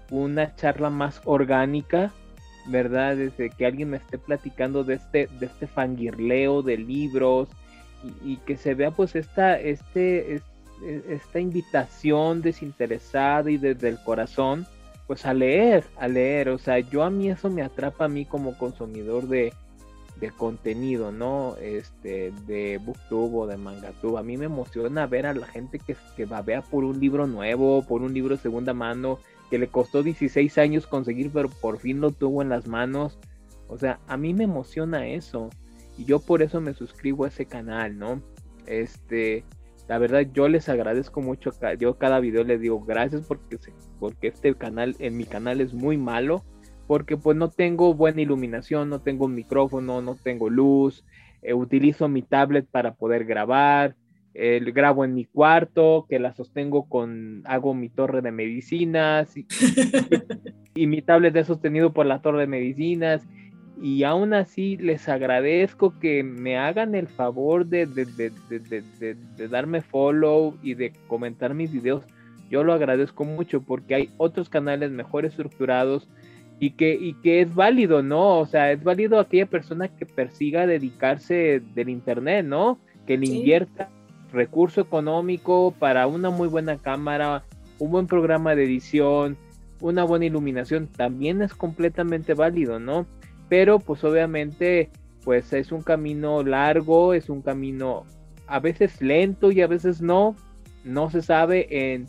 una charla más orgánica, ¿verdad? Desde que alguien me esté platicando de este, de este fangirleo de libros y, que se vea pues esta, este, esta invitación desinteresada y desde el corazón pues a leer, a leer, o sea, yo a mí eso me atrapa a mí como consumidor de, de contenido, ¿no? Este, de Booktube o de Mangatube. A mí me emociona ver a la gente que, que babea por un libro nuevo, por un libro de segunda mano, que le costó 16 años conseguir, pero por fin lo tuvo en las manos. O sea, a mí me emociona eso. Y yo por eso me suscribo a ese canal, ¿no? Este, la verdad, yo les agradezco mucho. Yo cada video les digo gracias porque, porque este canal, en mi canal es muy malo. Porque pues no tengo buena iluminación, no tengo un micrófono, no tengo luz. Eh, utilizo mi tablet para poder grabar. Grabo en mi cuarto, que la sostengo con, hago mi torre de medicinas. Y, y mi tablet es sostenido por la torre de medicinas y aún así les agradezco que me hagan el favor de, de, darme follow y de comentar mis videos. Yo lo agradezco mucho porque hay otros canales mejor estructurados y que, y que es válido, ¿no? O sea, es válido aquella persona que persiga dedicarse del Internet, ¿no? Que le invierta recurso económico para una muy buena cámara, un buen programa de edición, una buena iluminación, también es completamente válido, ¿no? pero pues obviamente pues es un camino largo, es un camino a veces lento y a veces no, no se sabe, en,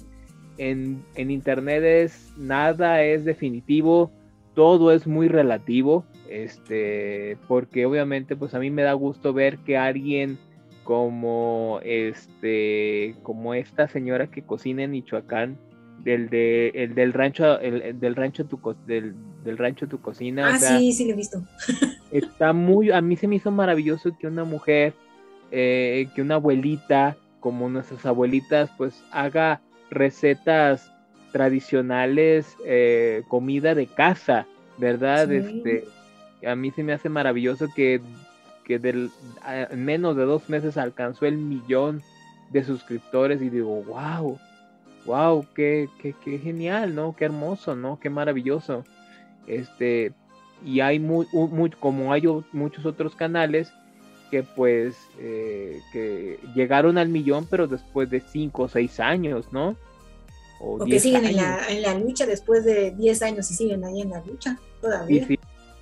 en, internet es nada es definitivo, todo es muy relativo, este, porque obviamente pues a mí me da gusto ver que alguien como este, como esta señora que cocina en Michoacán, del de el del rancho el, del rancho tu del, del rancho tu cocina ah sí sí lo he visto. está muy a mí se me hizo maravilloso que una mujer eh, que una abuelita como nuestras abuelitas pues haga recetas tradicionales eh, comida de casa verdad este a mí se me hace maravilloso que que del, en menos de dos meses alcanzó el millón de suscriptores y digo wow wow, qué, qué, qué, genial, ¿no? Qué hermoso, ¿no? Qué maravilloso. Este, y hay muy, muy como hay muchos otros canales que pues eh, que llegaron al millón, pero después de cinco o seis años, ¿no? O, que siguen en la, en la, lucha después de 10 años y siguen ahí en la lucha todavía.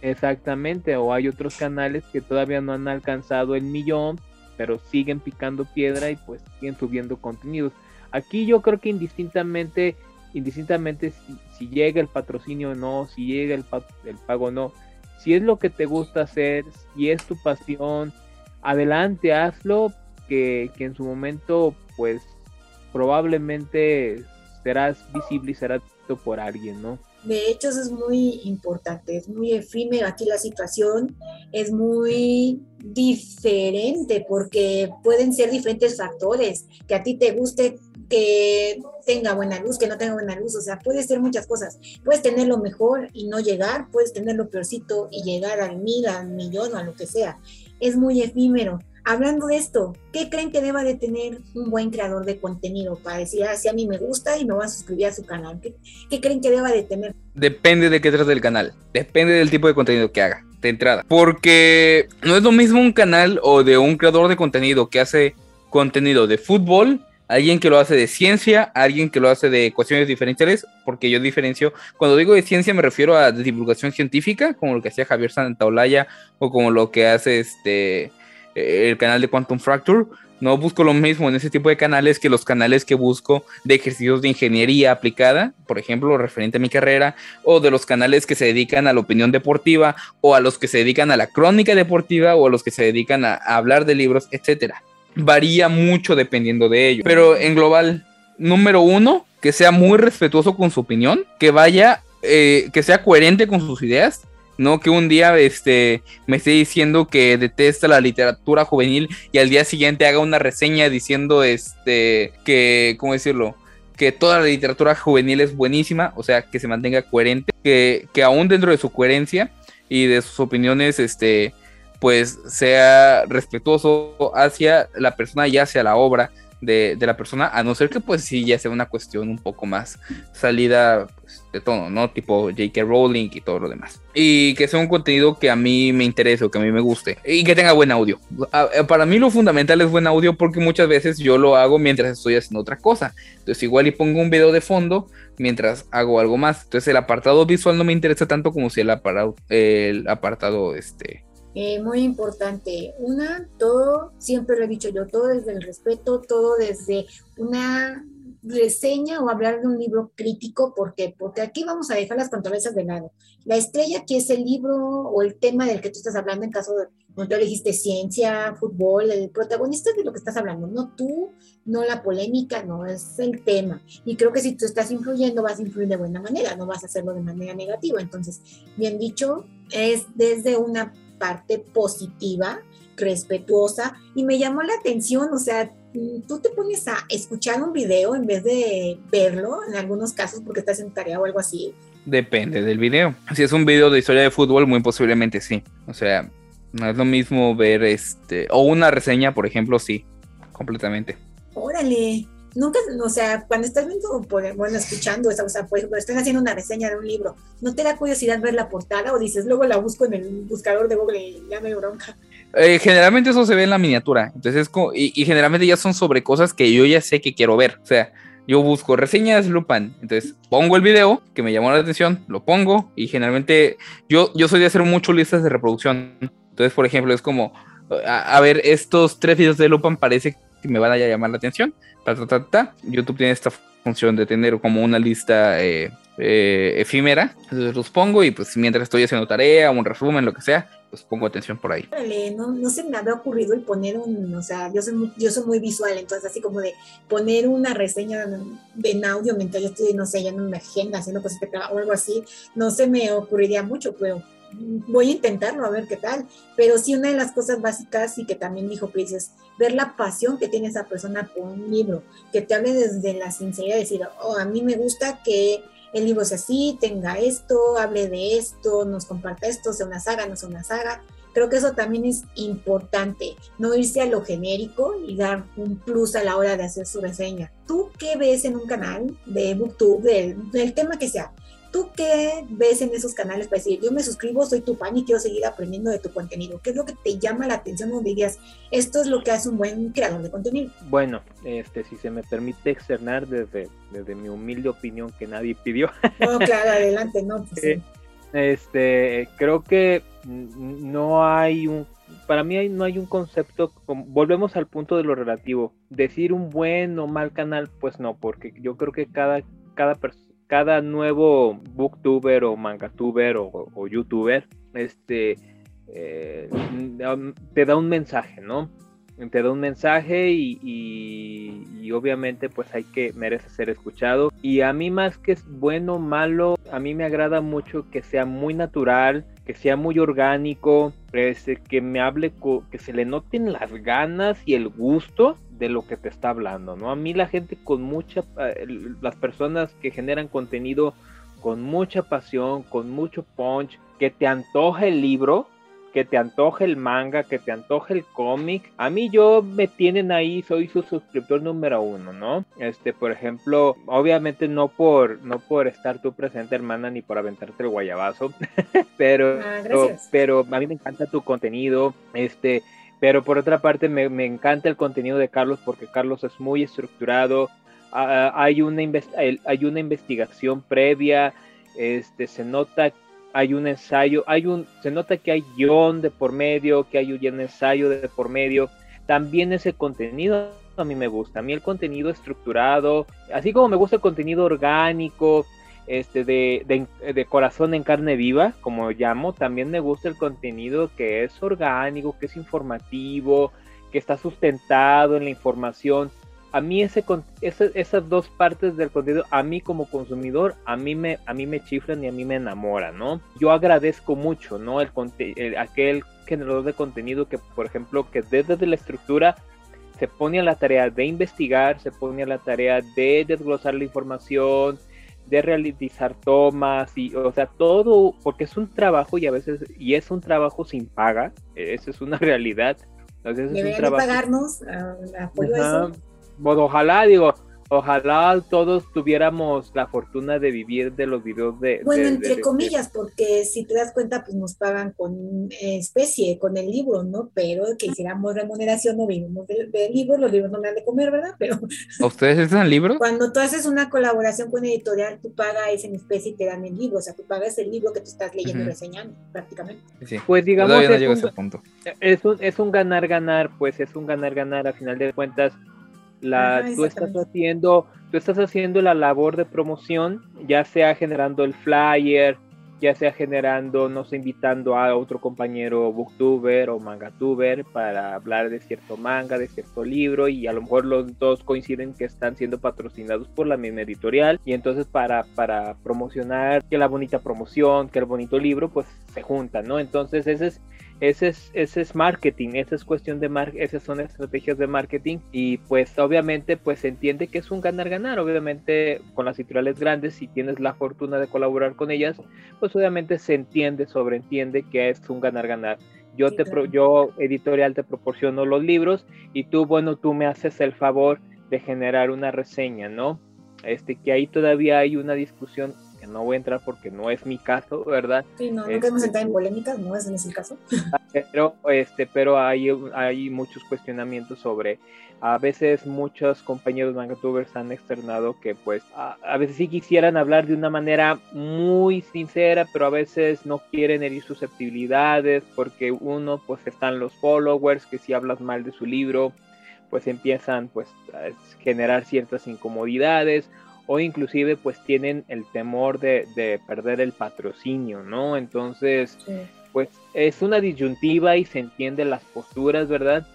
Exactamente, o hay otros canales que todavía no han alcanzado el millón, pero siguen picando piedra y pues siguen subiendo contenidos. Aquí yo creo que indistintamente, indistintamente si, llega el patrocinio o no, si llega el, el pago o no, si es lo que te gusta hacer, si es tu pasión, adelante, hazlo, que, que en su momento, pues probablemente serás visible y serás visto por alguien, ¿no? De hecho, eso es muy importante, es muy efímero aquí la situación, es muy diferente porque pueden ser diferentes factores, que a ti te guste que tenga buena luz, que no tenga buena luz, o sea, puede ser muchas cosas. Puedes tener lo mejor y no llegar, puedes tener lo peorcito y llegar al mil, al millón o a lo que sea. Es muy efímero. Hablando de esto, ¿qué creen que deba de tener un buen creador de contenido para decir, ah, si a mí me gusta y me voy a suscribir a su canal? ¿Qué, creen que deba de tener? Depende de qué trata del canal, depende del tipo de contenido que haga, de entrada. Porque no es lo mismo un canal o de un creador de contenido que hace contenido de fútbol alguien que lo hace de ciencia, alguien que lo hace de ecuaciones diferenciales, porque yo diferencio, cuando digo de ciencia me refiero a divulgación científica, como lo que hacía Javier Santaolalla o como lo que hace este el canal de Quantum Fracture, No busco lo mismo en ese tipo de canales que los canales que busco de ejercicios de ingeniería aplicada, por ejemplo, referente a mi carrera, o de los canales que se dedican a la opinión deportiva, o a los que se dedican a la crónica deportiva, o a los que se dedican a, a hablar de libros, etcétera. Varía mucho dependiendo de ello. Pero en global, número uno, que sea muy respetuoso con su opinión, que vaya, eh, que sea coherente con sus ideas, no que un día este, me esté diciendo que detesta la literatura juvenil y al día siguiente haga una reseña diciendo este, que, ¿cómo decirlo? Que toda la literatura juvenil es buenísima, o sea, que se mantenga coherente, que, que aún dentro de su coherencia y de sus opiniones, este, pues sea respetuoso hacia la persona y hacia la obra de, la persona, a no ser que pues sí ya sea una cuestión un poco más salida de tono, ¿no? Tipo J.K. Rowling y todo lo demás. Y que sea un contenido que a mí me interese o que a mí me guste y que tenga buen audio. Para mí lo fundamental es buen audio porque muchas veces yo lo hago mientras estoy haciendo otra cosa. Entonces igual y pongo un video de fondo mientras hago algo más. Entonces el apartado visual no me interesa tanto como si el apartado, el apartado este, eh, muy importante. Una, todo, siempre lo he dicho yo, todo desde el respeto, todo desde una reseña o hablar de un libro crítico, ¿por qué? Porque aquí vamos a dejar las controversias de lado. La estrella que es el libro o el tema del que tú estás hablando en caso de, como tú ciencia, fútbol, el protagonista de lo que estás hablando, no tú, no la polémica, no, es el tema. Y creo que si tú estás influyendo, vas a influir de buena manera, no vas a hacerlo de manera negativa. Entonces, bien dicho, es desde una parte positiva, respetuosa, y me llamó la atención, o sea, tú te pones a escuchar un video en vez de verlo, en algunos casos porque estás en tarea o algo así. Depende del video. Si es un video de historia de fútbol, muy posiblemente sí. O sea, no es lo mismo ver este, o una reseña, por ejemplo, sí, completamente. Órale, nunca, o sea, cuando estás viendo, bueno, escuchando, o sea, por ejemplo, estás haciendo una reseña de un libro, ¿no te da curiosidad ver la portada o dices, luego la busco en el buscador de Google y ya me bronca? Eh, generalmente eso se ve en la miniatura, entonces como, y, generalmente ya son sobre cosas que yo ya sé que quiero ver, o sea, yo busco reseñas Lupan, entonces pongo el video que me llamó la atención, lo pongo. Y generalmente yo, yo soy de hacer mucho listas de reproducción, entonces por ejemplo es como, a, ver, estos tres videos de Lupan parece que me van a llamar la atención, YouTube tiene esta función de tener como una lista eh, eh, efímera. Los pongo y pues mientras estoy haciendo tarea, un resumen, lo que sea, pues pongo atención por ahí. no, no se me había ocurrido el poner un, o sea, yo soy, muy, yo soy muy visual, entonces así como de poner una reseña en audio mientras yo estoy, no sé, ya en una agenda haciendo cosas o algo así, no se me ocurriría mucho, pero voy a intentarlo a ver qué tal. Pero sí, una de las cosas básicas y que también dijo Chris es ver la pasión que tiene esa persona por un libro, que te hable desde la sinceridad, decir, oh, a mí me gusta que el libro sea así, tenga esto, hable de esto, nos comparta esto, sea una saga, no sea una saga. Creo que eso también es importante, no irse a lo genérico y dar un plus a la hora de hacer su reseña. ¿Tú qué ves en un canal de BookTube, del, del tema que sea? ¿Tú qué ves en esos canales para decir, yo me suscribo, soy tu fan y quiero seguir aprendiendo de tu contenido? ¿Qué es lo que te llama la atención donde dirías, esto es lo que hace un buen creador de contenido? Bueno, este, si se me permite externar desde, desde mi humilde opinión que nadie pidió. No, claro, adelante, no. Pues, eh, este, creo que no hay un para mí no hay un concepto, volvemos al punto de lo relativo, decir un buen o mal canal, pues no, porque yo creo que cada, cada, persona cada nuevo booktuber o mangatuber o, o youtuber, este, eh, te da un mensaje, ¿no? Te da un mensaje y, obviamente pues hay que, merece ser escuchado. Y a mí más que es bueno o malo, a mí me agrada mucho que sea muy natural, que sea muy orgánico, este, que me hable, que se le noten las ganas y el gusto de lo que te está hablando, ¿no? A mí la gente con mucha, eh, las personas que generan contenido con mucha pasión, con mucho punch, que te antoja el libro, que te antoje el manga, que te antoje el cómic. A mí yo me tienen ahí, soy su suscriptor número uno, ¿no? Este, por ejemplo, obviamente no por, no por estar tú presente, hermana, ni por aventarte el guayabazo, pero, ah, pero a mí me encanta tu contenido, este, pero por otra parte me, me, encanta el contenido de Carlos porque Carlos es muy estructurado, hay, una hay una investigación previa, este, se nota hay un ensayo, hay un, se nota que hay guion de por medio, que hay un ensayo de por medio, también ese contenido a mí me gusta. A mí el contenido estructurado, así como me gusta el contenido orgánico, este de, de, corazón en carne viva, como llamo, también me gusta el contenido que es orgánico, que es informativo, que está sustentado en la información. A mí ese, esas dos partes del contenido, a mí como consumidor, a mí me, a mí me chiflan y a mí me enamoran, ¿no? Yo agradezco mucho, ¿no? El, el aquel generador de contenido que, por ejemplo, que desde la estructura se pone a la tarea de investigar, se pone a la tarea de desglosar la información, de realizar tomas y o sea todo porque es un trabajo y a veces y es un trabajo sin paga eso es una realidad entonces Deberían pagarnos apoyo eso. ojalá digo Ojalá todos tuviéramos la fortuna de vivir de los videos de... Bueno, entre comillas, porque si te das cuenta, pues nos pagan con especie, con el libro, ¿no? Pero que hiciéramos remuneración, no vivimos del, libro, los libros no me dan de comer, ¿verdad? Pero... ¿A ustedes están libros? Cuando tú haces una colaboración con editorial, tú pagas en especie y te dan el libro, o sea, tú pagas el libro que tú estás leyendo y reseñando, prácticamente. Sí. Pues digamos... es, un, Es, un, es un ganar-ganar, pues es un ganar-ganar a final de cuentas la, tú estás haciendo, tú estás haciendo la labor de promoción, ya sea generando el flyer, ya sea generando, no sé, invitando a otro compañero booktuber o mangatuber para hablar de cierto manga, de cierto libro, y a lo mejor los dos coinciden que están siendo patrocinados por la misma editorial, y entonces para, para promocionar que la bonita promoción, que el bonito libro, pues se juntan, ¿no? Entonces ese es ese es, ese es marketing, esa es cuestión de mar esas son estrategias de marketing y pues obviamente pues se entiende que es un ganar-ganar, obviamente con las editoriales grandes si tienes la fortuna de colaborar con ellas, pues obviamente se entiende, sobreentiende que es un ganar-ganar. Yo, te yo editorial te proporciono los libros y tú, bueno, tú me haces el favor de generar una reseña, ¿no? Este, que ahí todavía hay una discusión no voy a entrar porque no es mi caso, ¿verdad? Sí, no, no queremos este, entrar en polémicas, no ese es el caso. Pero, este, pero hay, hay muchos cuestionamientos sobre, a veces muchos compañeros mangatubers han externado que pues a, a, veces sí quisieran hablar de una manera muy sincera, pero a veces no quieren herir susceptibilidades porque uno pues están los followers que si hablas mal de su libro pues empiezan pues a generar ciertas incomodidades o inclusive pues tienen el temor de, perder el patrocinio, ¿no? Entonces, pues es una disyuntiva y se entiende las posturas, ¿verdad?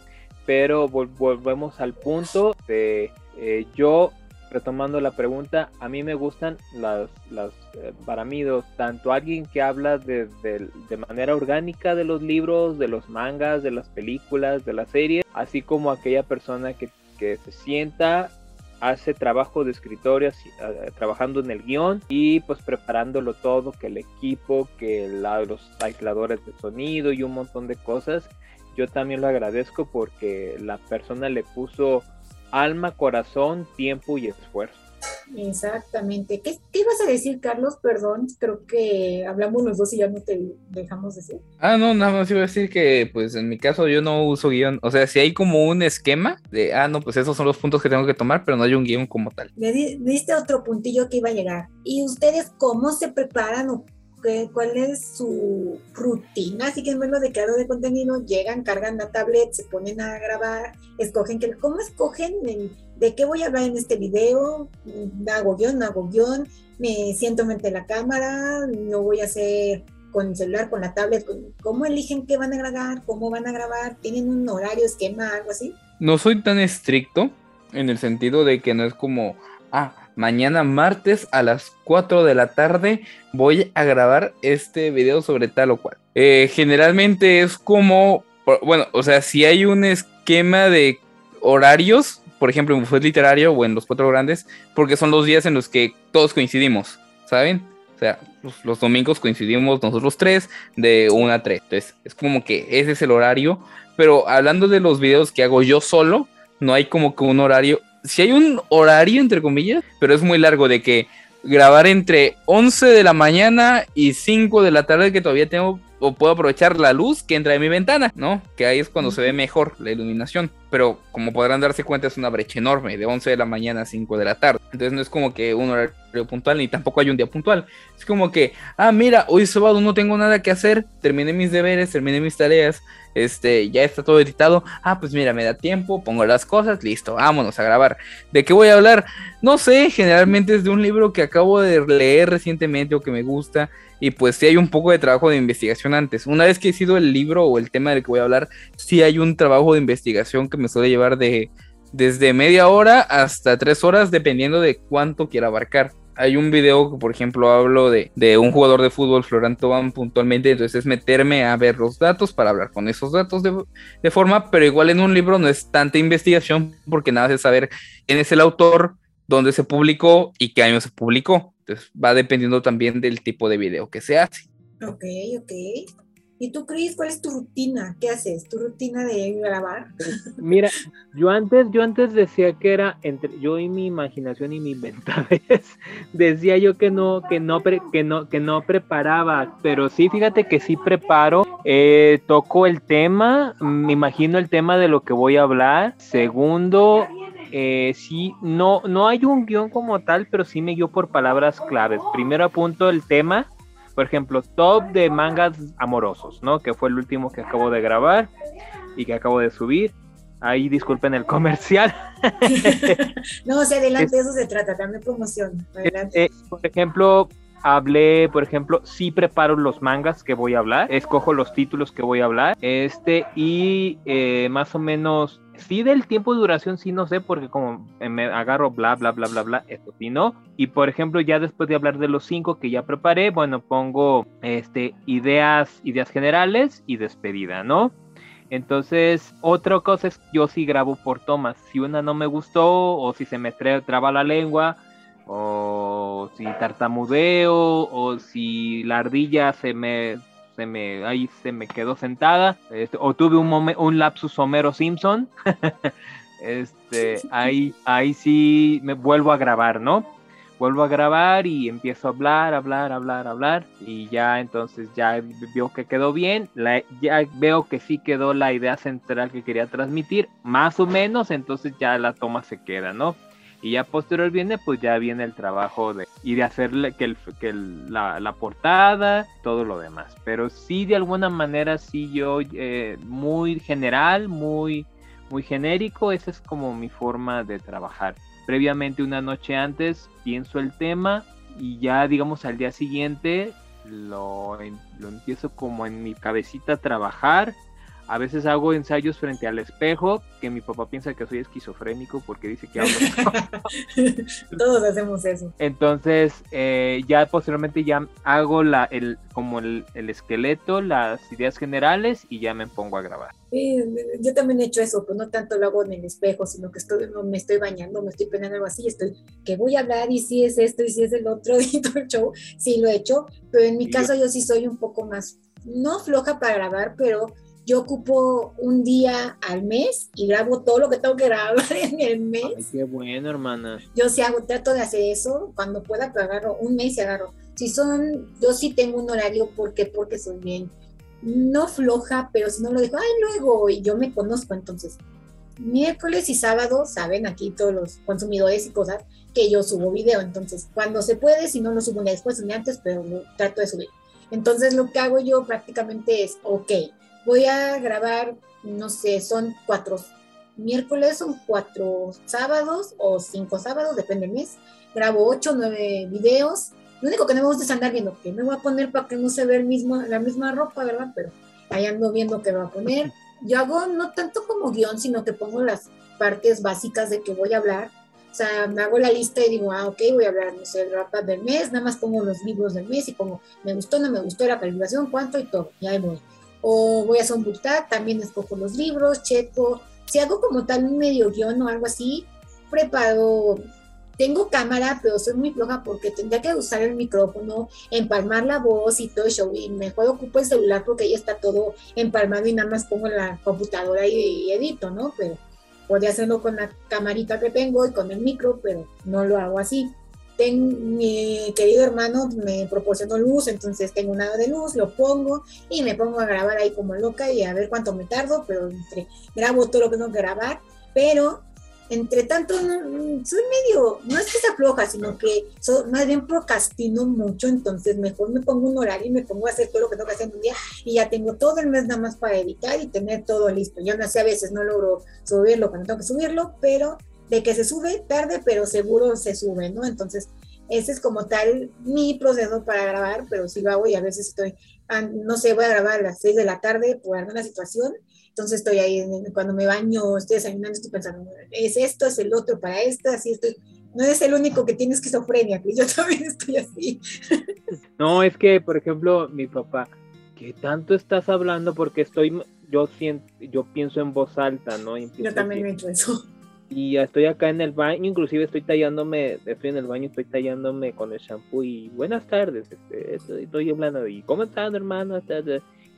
Pero volvemos al punto de eh, yo, retomando la pregunta, a mí me gustan las, las eh, para mí, tanto alguien que habla de, de, manera orgánica de los libros, de los mangas, de las películas, de las series, así como aquella persona que, que se sienta hace trabajo de escritorio, trabajando en el guion y pues preparándolo todo, que el equipo, que los aisladores de sonido y un montón de cosas. Yo también lo agradezco porque la persona le puso alma, corazón, tiempo y esfuerzo. Exactamente. ¿Qué, ibas a decir, Carlos? Perdón, creo que hablamos los dos y ya no te dejamos decir. Ah, no, nada más iba a decir que, pues en mi caso yo no uso guion. O sea, si hay como un esquema de, ah, no, pues esos son los puntos que tengo que tomar, pero no hay un guion como tal. Le diste otro puntillo que iba a llegar. ¿Y ustedes cómo se preparan o cuál es su rutina, así que en menos de creador de contenido, llegan, cargan la tablet, se ponen a grabar, escogen que, ¿cómo escogen de qué voy a hablar en este video? Hago guion, hago guion, me siento frente a la cámara, no voy a hacer con el celular, con la tablet, ¿cómo eligen qué van a grabar? ¿Cómo van a grabar? ¿Tienen un horario, esquema, algo así? No soy tan estricto en el sentido de que no es como, ah, mañana martes a las 4 de la tarde voy a grabar este video sobre tal o cual. Eh, generalmente es como, bueno, o sea, si hay un esquema de horarios, por ejemplo, en Buffet Literario o en Los Cuatro Grandes, porque son los días en los que todos coincidimos, ¿saben? O sea, los, domingos coincidimos nosotros tres de 1 a 3. Entonces, es como que ese es el horario. Pero hablando de los videos que hago yo solo, no hay como que un horario si hay un horario, entre comillas, pero es muy largo de que grabar entre 11 de la mañana y 5 de la tarde, que todavía tengo o puedo aprovechar la luz que entra de mi ventana, ¿no? Que ahí es cuando se ve mejor la iluminación. Pero como podrán darse cuenta, es una brecha enorme, de 11 de la mañana a 5 de la tarde. Entonces no es como que un horario puntual, ni tampoco hay un día puntual. Es como que, ah, mira, hoy es sábado, no tengo nada que hacer, terminé mis deberes, terminé mis tareas, este, ya está todo editado. Ah, pues mira, me da tiempo, pongo las cosas, listo, vámonos a grabar. ¿De qué voy a hablar? No sé, generalmente es de un libro que acabo de leer recientemente o que me gusta y pues sí hay un poco de trabajo de investigación antes. Una vez que he sido el libro o el tema del que voy a hablar, sí hay un trabajo de investigación que me suele llevar de desde media hora hasta tres horas, dependiendo de cuánto quiera abarcar. Hay un video que, por ejemplo, hablo de, un jugador de fútbol, Florent Tobán, puntualmente, entonces es meterme a ver los datos para hablar con esos datos de, de forma, pero igual en un libro no es tanta investigación porque nada es saber quién es el autor, dónde se publicó y qué año se publicó. Entonces va dependiendo también del tipo de video que se hace. Ok, ok. ¿Y tú, Cris, cuál es tu rutina? ¿Qué haces? ¿Tu rutina de grabar? Mira, yo antes, yo antes decía que era entre yo y mi imaginación y mi inventadez. decía yo que no, que no, que no, que no preparaba, pero sí, fíjate que sí preparo. Eh, toco el tema, me imagino el tema de lo que voy a hablar. Segundo, eh, sí, no, no hay un guion como tal, pero sí me guío por palabras claves. Primero apunto el tema, por ejemplo, top de mangas amorosos, ¿no? Que fue el último que acabo de grabar y que acabo de subir. Ahí disculpen el comercial. no, o sea, adelante, eso se trata, también promoción. Adelante. Eh, por ejemplo, hablé, por ejemplo, sí preparo los mangas que voy a hablar, escojo los títulos que voy a hablar, este, y eh, más o menos Sí, del tiempo de duración sí no sé, porque como me agarro bla, bla, bla, bla, bla, esto sí no. Y por ejemplo, ya después de hablar de los cinco que ya preparé, bueno, pongo este, ideas, ideas generales y despedida, ¿no? Entonces, otra cosa es yo sí grabo por tomas. Si una no me gustó, o si se me traba la lengua, o si tartamudeo, o si la ardilla se me me, ahí se me quedó sentada, este, o tuve un, un lapsus Homero Simpson, este, ahí, ahí sí me vuelvo a grabar, ¿no? Vuelvo a grabar y empiezo a hablar, hablar, hablar, hablar, y ya entonces ya veo que quedó bien, ya veo que sí quedó la idea central que quería transmitir, más o menos, entonces ya la toma se queda, ¿no? Y ya posterior viene, pues ya viene el trabajo de y de hacerle que, el, que la, la, portada, todo lo demás. Pero sí, de alguna manera, sí yo, eh, muy general, muy, muy genérico, esa es como mi forma de trabajar. Previamente, una noche antes, pienso el tema y ya, digamos, al día siguiente lo, lo empiezo como en mi cabecita a trabajar a veces hago ensayos frente al espejo, que mi papá piensa que soy esquizofrénico porque dice que hablo. Todos hacemos eso. Entonces, eh, ya posteriormente ya hago la, el, como el, esqueleto, las ideas generales y ya me pongo a grabar. Sí, yo también he hecho eso, pues no tanto lo hago en el espejo, sino que estoy, me estoy bañando, me estoy poniendo algo así, estoy, que voy a hablar y si es esto y si es el otro y todo el show, sí lo he hecho, pero en mi caso yo sí soy un poco más, no floja para grabar, pero yo ocupo un día al mes y grabo todo lo que tengo que grabar en el mes. Ay, qué bueno, hermana. Yo sí hago, trato de hacer eso cuando pueda, pero agarro un mes y agarro. Si son, yo sí tengo un horario, ¿por qué? Porque soy bien, no floja, pero si no lo dejo, ay, luego, y yo me conozco, entonces, miércoles y sábado, saben aquí todos los consumidores y cosas, que yo subo video, entonces, cuando se puede, si no lo subo ni después ni antes, pero lo trato de subir. Entonces, lo que hago yo prácticamente es, ok, voy a grabar, no sé, son cuatro miércoles, son cuatro sábados o cinco sábados, depende del mes. Grabo ocho, nueve videos. Lo único que no me gusta es andar viendo qué me voy a poner para que no se vea mismo, la misma ropa, ¿verdad? Pero ahí ando viendo qué voy a poner. Yo hago no tanto como guion, sino que pongo las partes básicas de que voy a hablar. O sea, me hago la lista y digo, ah, ok, voy a hablar, no sé, el rap del mes, nada más pongo los libros del mes y pongo, me gustó, no me gustó, la calificación, cuánto y todo, y ahí voy o voy a book también escojo los libros, checo. Si hago como tal un medio guion o algo así, preparo. Tengo cámara, pero soy muy floja porque tendría que usar el micrófono, empalmar la voz y todo eso. Y mejor ocupo el celular porque ahí está todo empalmado y nada más pongo la computadora y, edito, ¿no? Pero podría hacerlo con la camarita que tengo y con el micro, pero no lo hago así. Ten, mi querido hermano me proporcionó luz, entonces tengo una de luz, lo pongo y me pongo a grabar ahí como loca y a ver cuánto me tardo, pero entre, grabo todo lo que tengo que grabar, pero entre tanto, soy medio, no es que se afloja, sino que más bien procrastino mucho, entonces mejor me pongo un horario y me pongo a hacer todo lo que tengo que hacer en un día y ya tengo todo el mes nada más para editar y tener todo listo. Yo no sé, a veces no logro subirlo cuando tengo que subirlo, pero de que se sube tarde, pero seguro se sube, ¿no? Entonces, ese es como tal mi proceso para grabar, pero sí lo hago y a veces estoy, no sé, voy a grabar a las 6 de la tarde por alguna situación entonces estoy ahí, cuando me baño, estoy desayunando, estoy pensando, es esto, es el otro para esto, así estoy. No es el único que tiene esquizofrenia, que yo también estoy así. No, es que, por ejemplo, mi papá, ¿qué tanto estás hablando? Porque estoy, yo siento, yo pienso en voz alta, ¿no? yo también he hecho eso. Y estoy acá en el baño, inclusive estoy tallándome, estoy en el baño, estoy tallándome con el shampoo y buenas tardes, este, estoy, hablando y ¿cómo estás, hermano?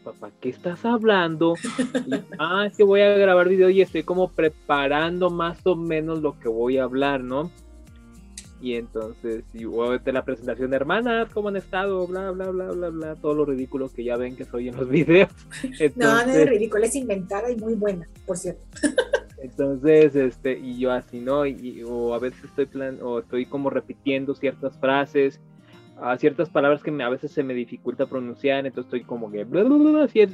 papá, ¿qué estás hablando? ah, es que voy a grabar video y estoy como preparando más o menos lo que voy a hablar, ¿no? Y entonces, y de la presentación de hermanas, ¿cómo han estado? Bla, bla, bla, bla, bla, todo lo ridículo que ya ven que soy en los videos. no, no es ridículo, es inventada y muy buena, por cierto. entonces, este, y yo así, ¿no? Y, o a veces estoy plan, o estoy como repitiendo ciertas frases a ciertas palabras que a veces se me dificulta pronunciar, entonces estoy como que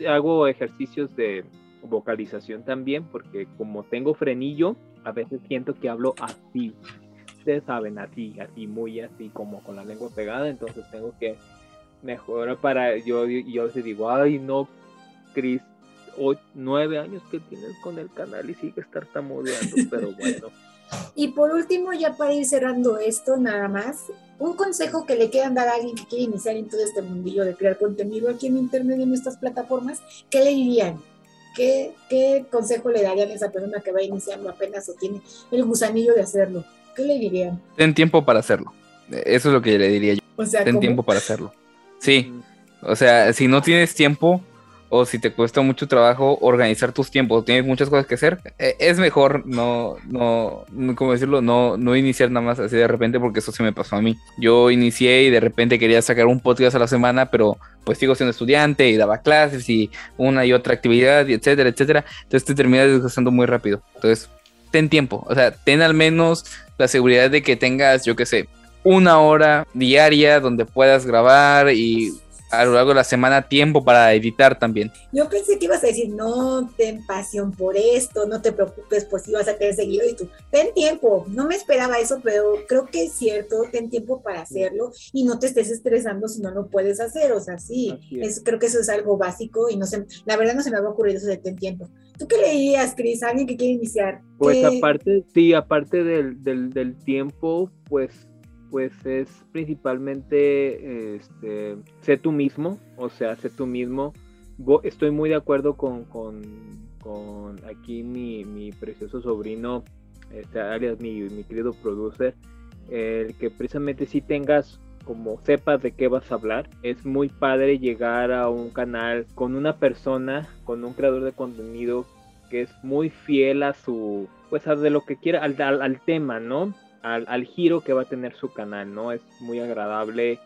hago ejercicios de vocalización también, porque como tengo frenillo, a veces siento que hablo así. Ustedes saben, así, así, muy así, como con la lengua pegada, entonces tengo que mejorar para, yo, yo a veces digo, ay no, Cris, nueve años que tienes con el canal y sigues tartamudeando, pero bueno. Y por último, ya para ir cerrando esto, nada más, un consejo que le quieran dar a alguien que quiere iniciar en todo este mundillo de crear contenido aquí en Internet y en estas plataformas, ¿qué le dirían? ¿Qué, ¿Qué consejo le darían a esa persona que va iniciando apenas o tiene el gusanillo de hacerlo? ¿Qué le dirían? Ten tiempo para hacerlo. Eso es lo que le diría yo. O sea, Ten tiempo para hacerlo. Sí. O sea, si no tienes tiempo, o si te cuesta mucho trabajo organizar tus tiempos, tienes muchas cosas que hacer, eh, es mejor no, no, ¿cómo decirlo? No, no iniciar nada más así de repente porque eso se me pasó a mí. Yo inicié y de repente quería sacar un podcast a la semana, pero pues sigo siendo estudiante y daba clases y una y otra actividad y etcétera, etcétera. Entonces te terminas desgastando muy rápido. Entonces, ten tiempo, o sea, ten al menos la seguridad de que tengas, yo qué sé, una hora diaria donde puedas grabar y a lo largo de la semana tiempo para editar también. Yo pensé que ibas a decir, no ten pasión por esto, no te preocupes por si vas a tener seguido y tú, ten tiempo. No me esperaba eso, pero creo que es cierto, ten tiempo para hacerlo y no te estés estresando si no lo puedes hacer. O sea, sí, es. creo que eso es algo básico y no sé, la verdad no se me había ocurrido eso de ten tiempo. ¿Tú qué le dirías, Cris, alguien que quiere iniciar? Pues aparte, sí, aparte del, del, del tiempo, pues pues es principalmente este, sé tú mismo, o sea, sé tú mismo. Estoy muy de acuerdo con, aquí mi, mi, precioso sobrino, este, alias mi, mi querido producer, el que precisamente si tengas como sepas de qué vas a hablar. Es muy padre llegar a un canal con una persona, con un creador de contenido que es muy fiel a su, pues a de lo que quiera, al tema, ¿no? Al, giro que va a tener su canal, ¿no? Es muy agradable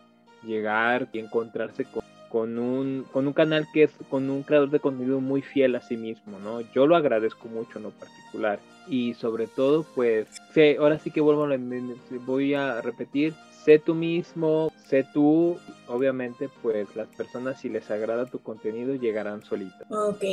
llegar y encontrarse con, un, con un canal que es con un creador de contenido muy fiel a sí mismo, ¿no? Yo lo agradezco mucho en lo particular. Y sobre todo, pues, sé, ahora sí que vuelvo voy a repetir, sé tú mismo, sé tú, obviamente, pues las personas si les agrada tu contenido llegarán solitas. Ok,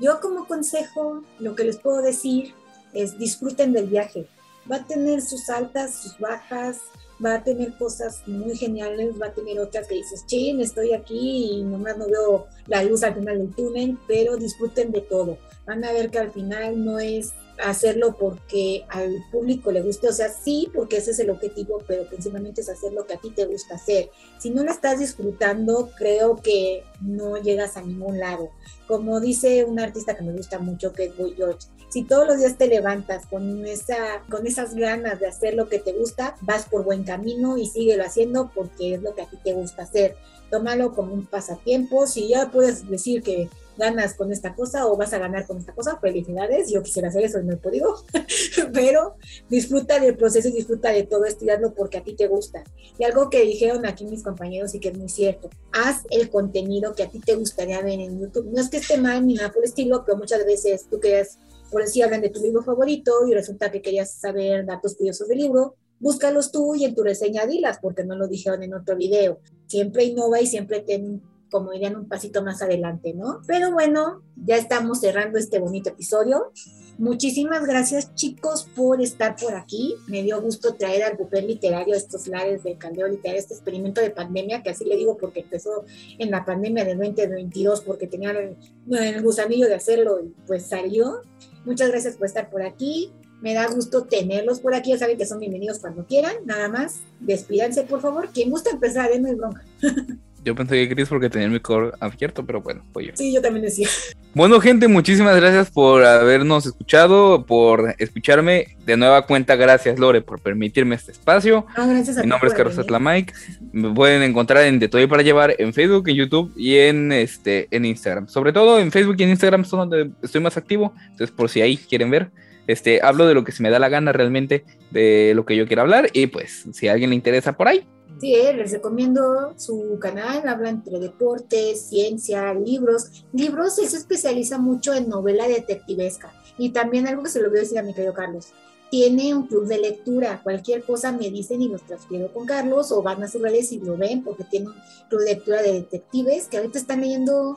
yo como consejo, lo que les puedo decir es disfruten del viaje, va a tener sus altas, sus bajas, va a tener cosas muy geniales, va a tener otras que dices, chin, estoy aquí y nomás no veo la luz al final del túnel, pero disfruten de todo. Van a ver que al final no es hacerlo porque al público le guste, o sea, sí, porque ese es el objetivo, pero principalmente es hacer lo que a ti te gusta hacer. Si no lo estás disfrutando, creo que no llegas a ningún lado. Como dice un artista que me gusta mucho, que es Boy George, si todos los días te levantas con, esa, con esas ganas de hacer lo que te gusta, vas por buen camino y síguelo haciendo porque es lo que a ti te gusta hacer. Tómalo como un pasatiempo. Si ya puedes decir que ganas con esta cosa o vas a ganar con esta cosa, felicidades, yo quisiera hacer eso y no he podido, pero disfruta del proceso y disfruta de todo esto porque a ti te gusta. Y algo que dijeron aquí mis compañeros y que es muy cierto, haz el contenido que a ti te gustaría ver en YouTube. No es que esté mal ni nada por el estilo, pero muchas veces tú querías, por decir, hablan de tu libro favorito y resulta que querías saber datos curiosos del libro, búscalos tú y en tu reseña dilas, porque no lo dijeron en otro video. Siempre innova y siempre ten como dirían, un pasito más adelante, ¿no? Pero bueno, ya estamos cerrando este bonito episodio. Muchísimas gracias chicos por estar por aquí. Me dio gusto traer al buffet literario estos lares de Caldeo Literario, este experimento de pandemia, que así le digo porque empezó en la pandemia del 2022, porque tenía el, el gusanillo de hacerlo y pues salió. Muchas gracias por estar por aquí. Me da gusto tenerlos por aquí. Ya saben que son bienvenidos cuando quieran. Nada más, despídanse, por favor. Quien gusta empezar, hay bronca. Yo pensé que Chris porque tenía el micro abierto, pero bueno, fue yo. Sí, yo también decía. Bueno, gente, muchísimas gracias por habernos escuchado, por escucharme. De nueva cuenta, gracias, Lore, por permitirme este espacio. Ah, gracias a Mi nombre es Carlos Atlamike. Me pueden encontrar en De Todo para Llevar en Facebook, en YouTube y en, este, en Instagram. Sobre todo en Facebook y en Instagram son donde estoy más activo. Entonces, por si ahí quieren ver, este, hablo de lo que se me da la gana realmente, de lo que yo quiero hablar. Y pues, si a alguien le interesa por ahí, Sí, eh, les recomiendo su canal, habla entre deportes, ciencia, libros. Libros, él se especializa mucho en novela detectivesca. Y también algo que se lo voy a decir a mi querido Carlos, tiene un club de lectura. Cualquier cosa me dicen y los transfiero con Carlos o van a sus redes y lo ven porque tiene un club de lectura de detectives que ahorita están leyendo.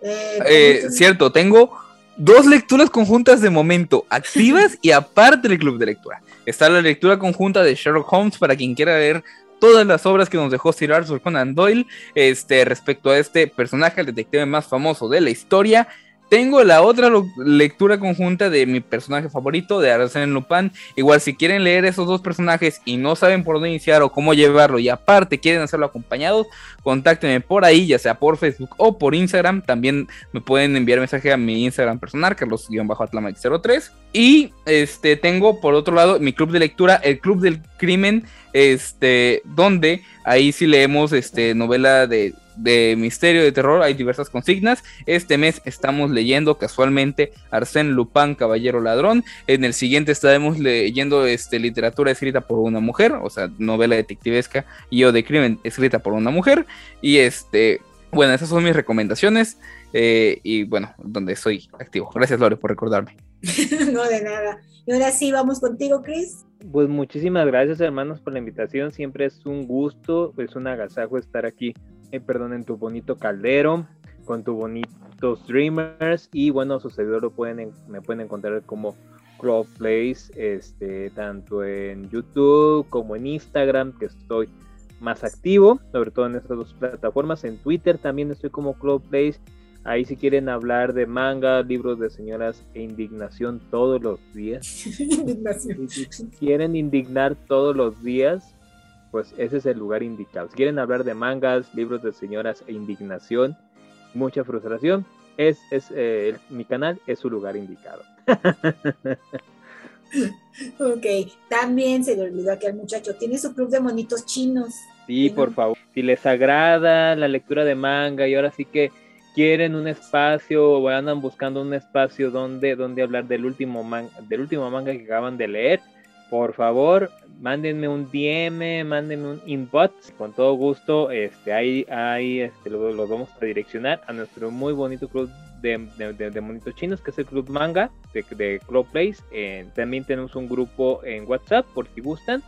Eh, eh, cierto, tengo dos lecturas conjuntas de momento activas y aparte del club de lectura. Está la lectura conjunta de Sherlock Holmes para quien quiera leer todas las obras que nos dejó Sir Arthur Conan Doyle este, respecto a este personaje, el detective más famoso de la historia. Tengo la otra lectura conjunta de mi personaje favorito, de Arsène Lupin. Igual, si quieren leer esos dos personajes y no saben por dónde iniciar o cómo llevarlo, y aparte quieren hacerlo acompañados, contáctenme por ahí, ya sea por Facebook o por Instagram. También me pueden enviar mensaje a mi Instagram personal, carlos-atlamax03. Y este, tengo por otro lado mi club de lectura, el Club del Crimen, este, donde ahí sí leemos este, novela de de misterio, de terror, hay diversas consignas. Este mes estamos leyendo casualmente Arsène Lupin, Caballero Ladrón. En el siguiente estaremos leyendo este, literatura escrita por una mujer, o sea, novela detectivesca y o de crimen escrita por una mujer. Y este, bueno, esas son mis recomendaciones. Eh, y bueno, donde soy activo. Gracias, Lore, por recordarme. no, de nada. Y ahora sí, vamos contigo, Chris. Pues muchísimas gracias, hermanos, por la invitación. Siempre es un gusto, es un agasajo estar aquí eh, perdón, en tu bonito caldero, con tu bonitos streamers y bueno, su lo pueden, me pueden encontrar como Crowd Place, este, tanto en YouTube como en Instagram, que estoy más activo, sobre todo en estas dos plataformas. En Twitter también estoy como Crowd Place. Ahí si quieren hablar de manga, libros de señoras e indignación todos los días. si quieren indignar todos los días, pues ese es el lugar indicado. Si quieren hablar de mangas, libros de señoras e indignación, mucha frustración, es, es eh, mi canal es su lugar indicado. ok, también se le olvidó que el muchacho tiene su club de monitos chinos. Sí, por favor. Si les agrada la lectura de manga y ahora sí que quieren un espacio o andan buscando un espacio donde, donde hablar del último, del último manga que acaban de leer, por favor, mándenme un DM, mándenme un inbox, con todo gusto, este, ahí, ahí este, los vamos a direccionar a nuestro muy bonito club de, monitos chinos, que es el Club Manga de, de Club Place. También tenemos un grupo en WhatsApp, por si gustan.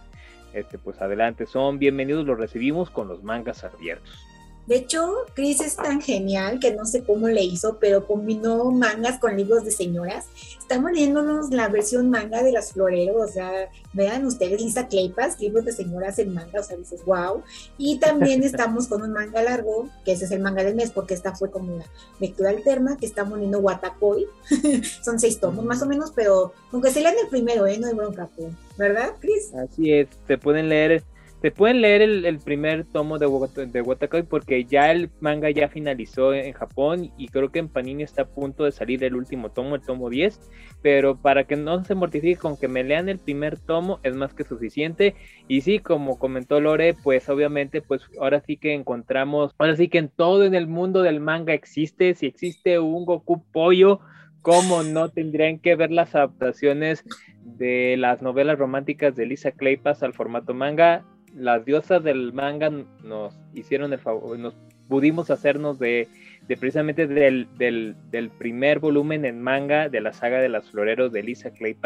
Este, pues adelante, son bienvenidos, los recibimos con los mangas abiertos. De hecho, Chris es tan genial que no sé cómo le hizo, pero combinó mangas con libros de señoras. Estamos leyéndonos la versión manga de las floreros, o sea, vean ustedes Lisa Claypas, libros de señoras en manga, o sea, dices, wow. Y también estamos con un manga largo, que ese es el manga del mes, porque esta fue como una lectura alterna, que estamos leyendo Watakoi. Son seis tomos más o menos, pero aunque se lean el primero, ¿eh? No hay bronca, ¿verdad, Chris? Así es, te pueden leer se pueden leer el, primer tomo de, de Watakoi porque ya el manga ya finalizó en Japón y creo que en Panini está a punto de salir el último tomo, el tomo 10, pero para que no se mortifique con que me lean el primer tomo es más que suficiente y sí, como comentó Lore, pues obviamente pues ahora sí que encontramos, ahora sí que en todo en el mundo del manga existe, si existe un Goku pollo, ¿cómo no tendrían que ver las adaptaciones de las novelas románticas de Lisa Kleypas al formato manga? Las diosas del manga nos hicieron el favor, nos pudimos hacernos de, precisamente del, primer volumen en manga de la saga de las floreros de Lisa Clay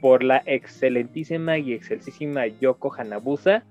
por la excelentísima y excelsísima Yoko Hanabusa.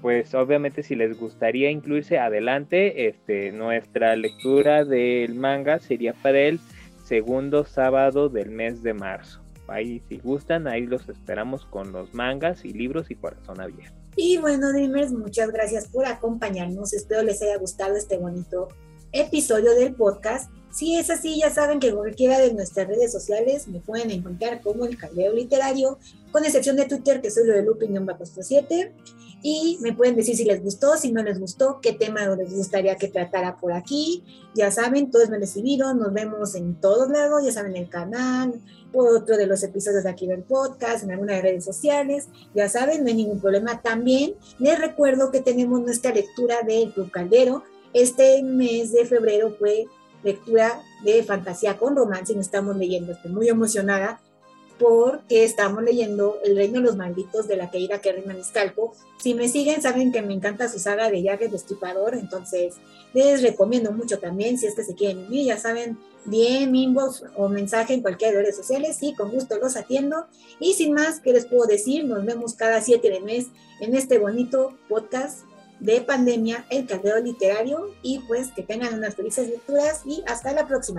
Pues obviamente si les gustaría incluirse adelante, este, nuestra lectura del manga sería para el segundo sábado del mes de marzo. Ahí si gustan, ahí los esperamos con los mangas y libros y corazón abierto. Y bueno, Dreamers, muchas gracias por acompañarnos. Espero les haya gustado este bonito episodio del podcast. Si es así, ya saben que cualquiera de nuestras redes sociales me pueden encontrar como el Caldeo Literario, con excepción de Twitter, que soy lo de Lupin bajo 7 y me pueden decir si les gustó, si no les gustó, qué tema les gustaría que tratara por aquí. Ya saben, todo es recibido, nos vemos en todos lados, ya saben, el canal, por otro de los episodios de aquí del podcast, en algunas redes sociales, ya saben, no hay ningún problema. También les recuerdo que tenemos nuestra lectura del Club Caldero. Este mes de febrero fue lectura de fantasía con romance y nos estamos leyendo, estoy muy emocionada porque estamos leyendo El Reino de los Malditos de la querida Kerry Maniscalco. Si me siguen, saben que me encanta su saga de Jack Destripador, entonces les recomiendo mucho también, si es que se quieren unir, ya saben, bien, inbox o mensaje en cualquier redes sociales y con gusto los atiendo. Y sin más, ¿qué les puedo decir? Nos vemos cada 7 de mes en este bonito podcast de pandemia, el caldero literario y pues que tengan unas felices lecturas y hasta la próxima.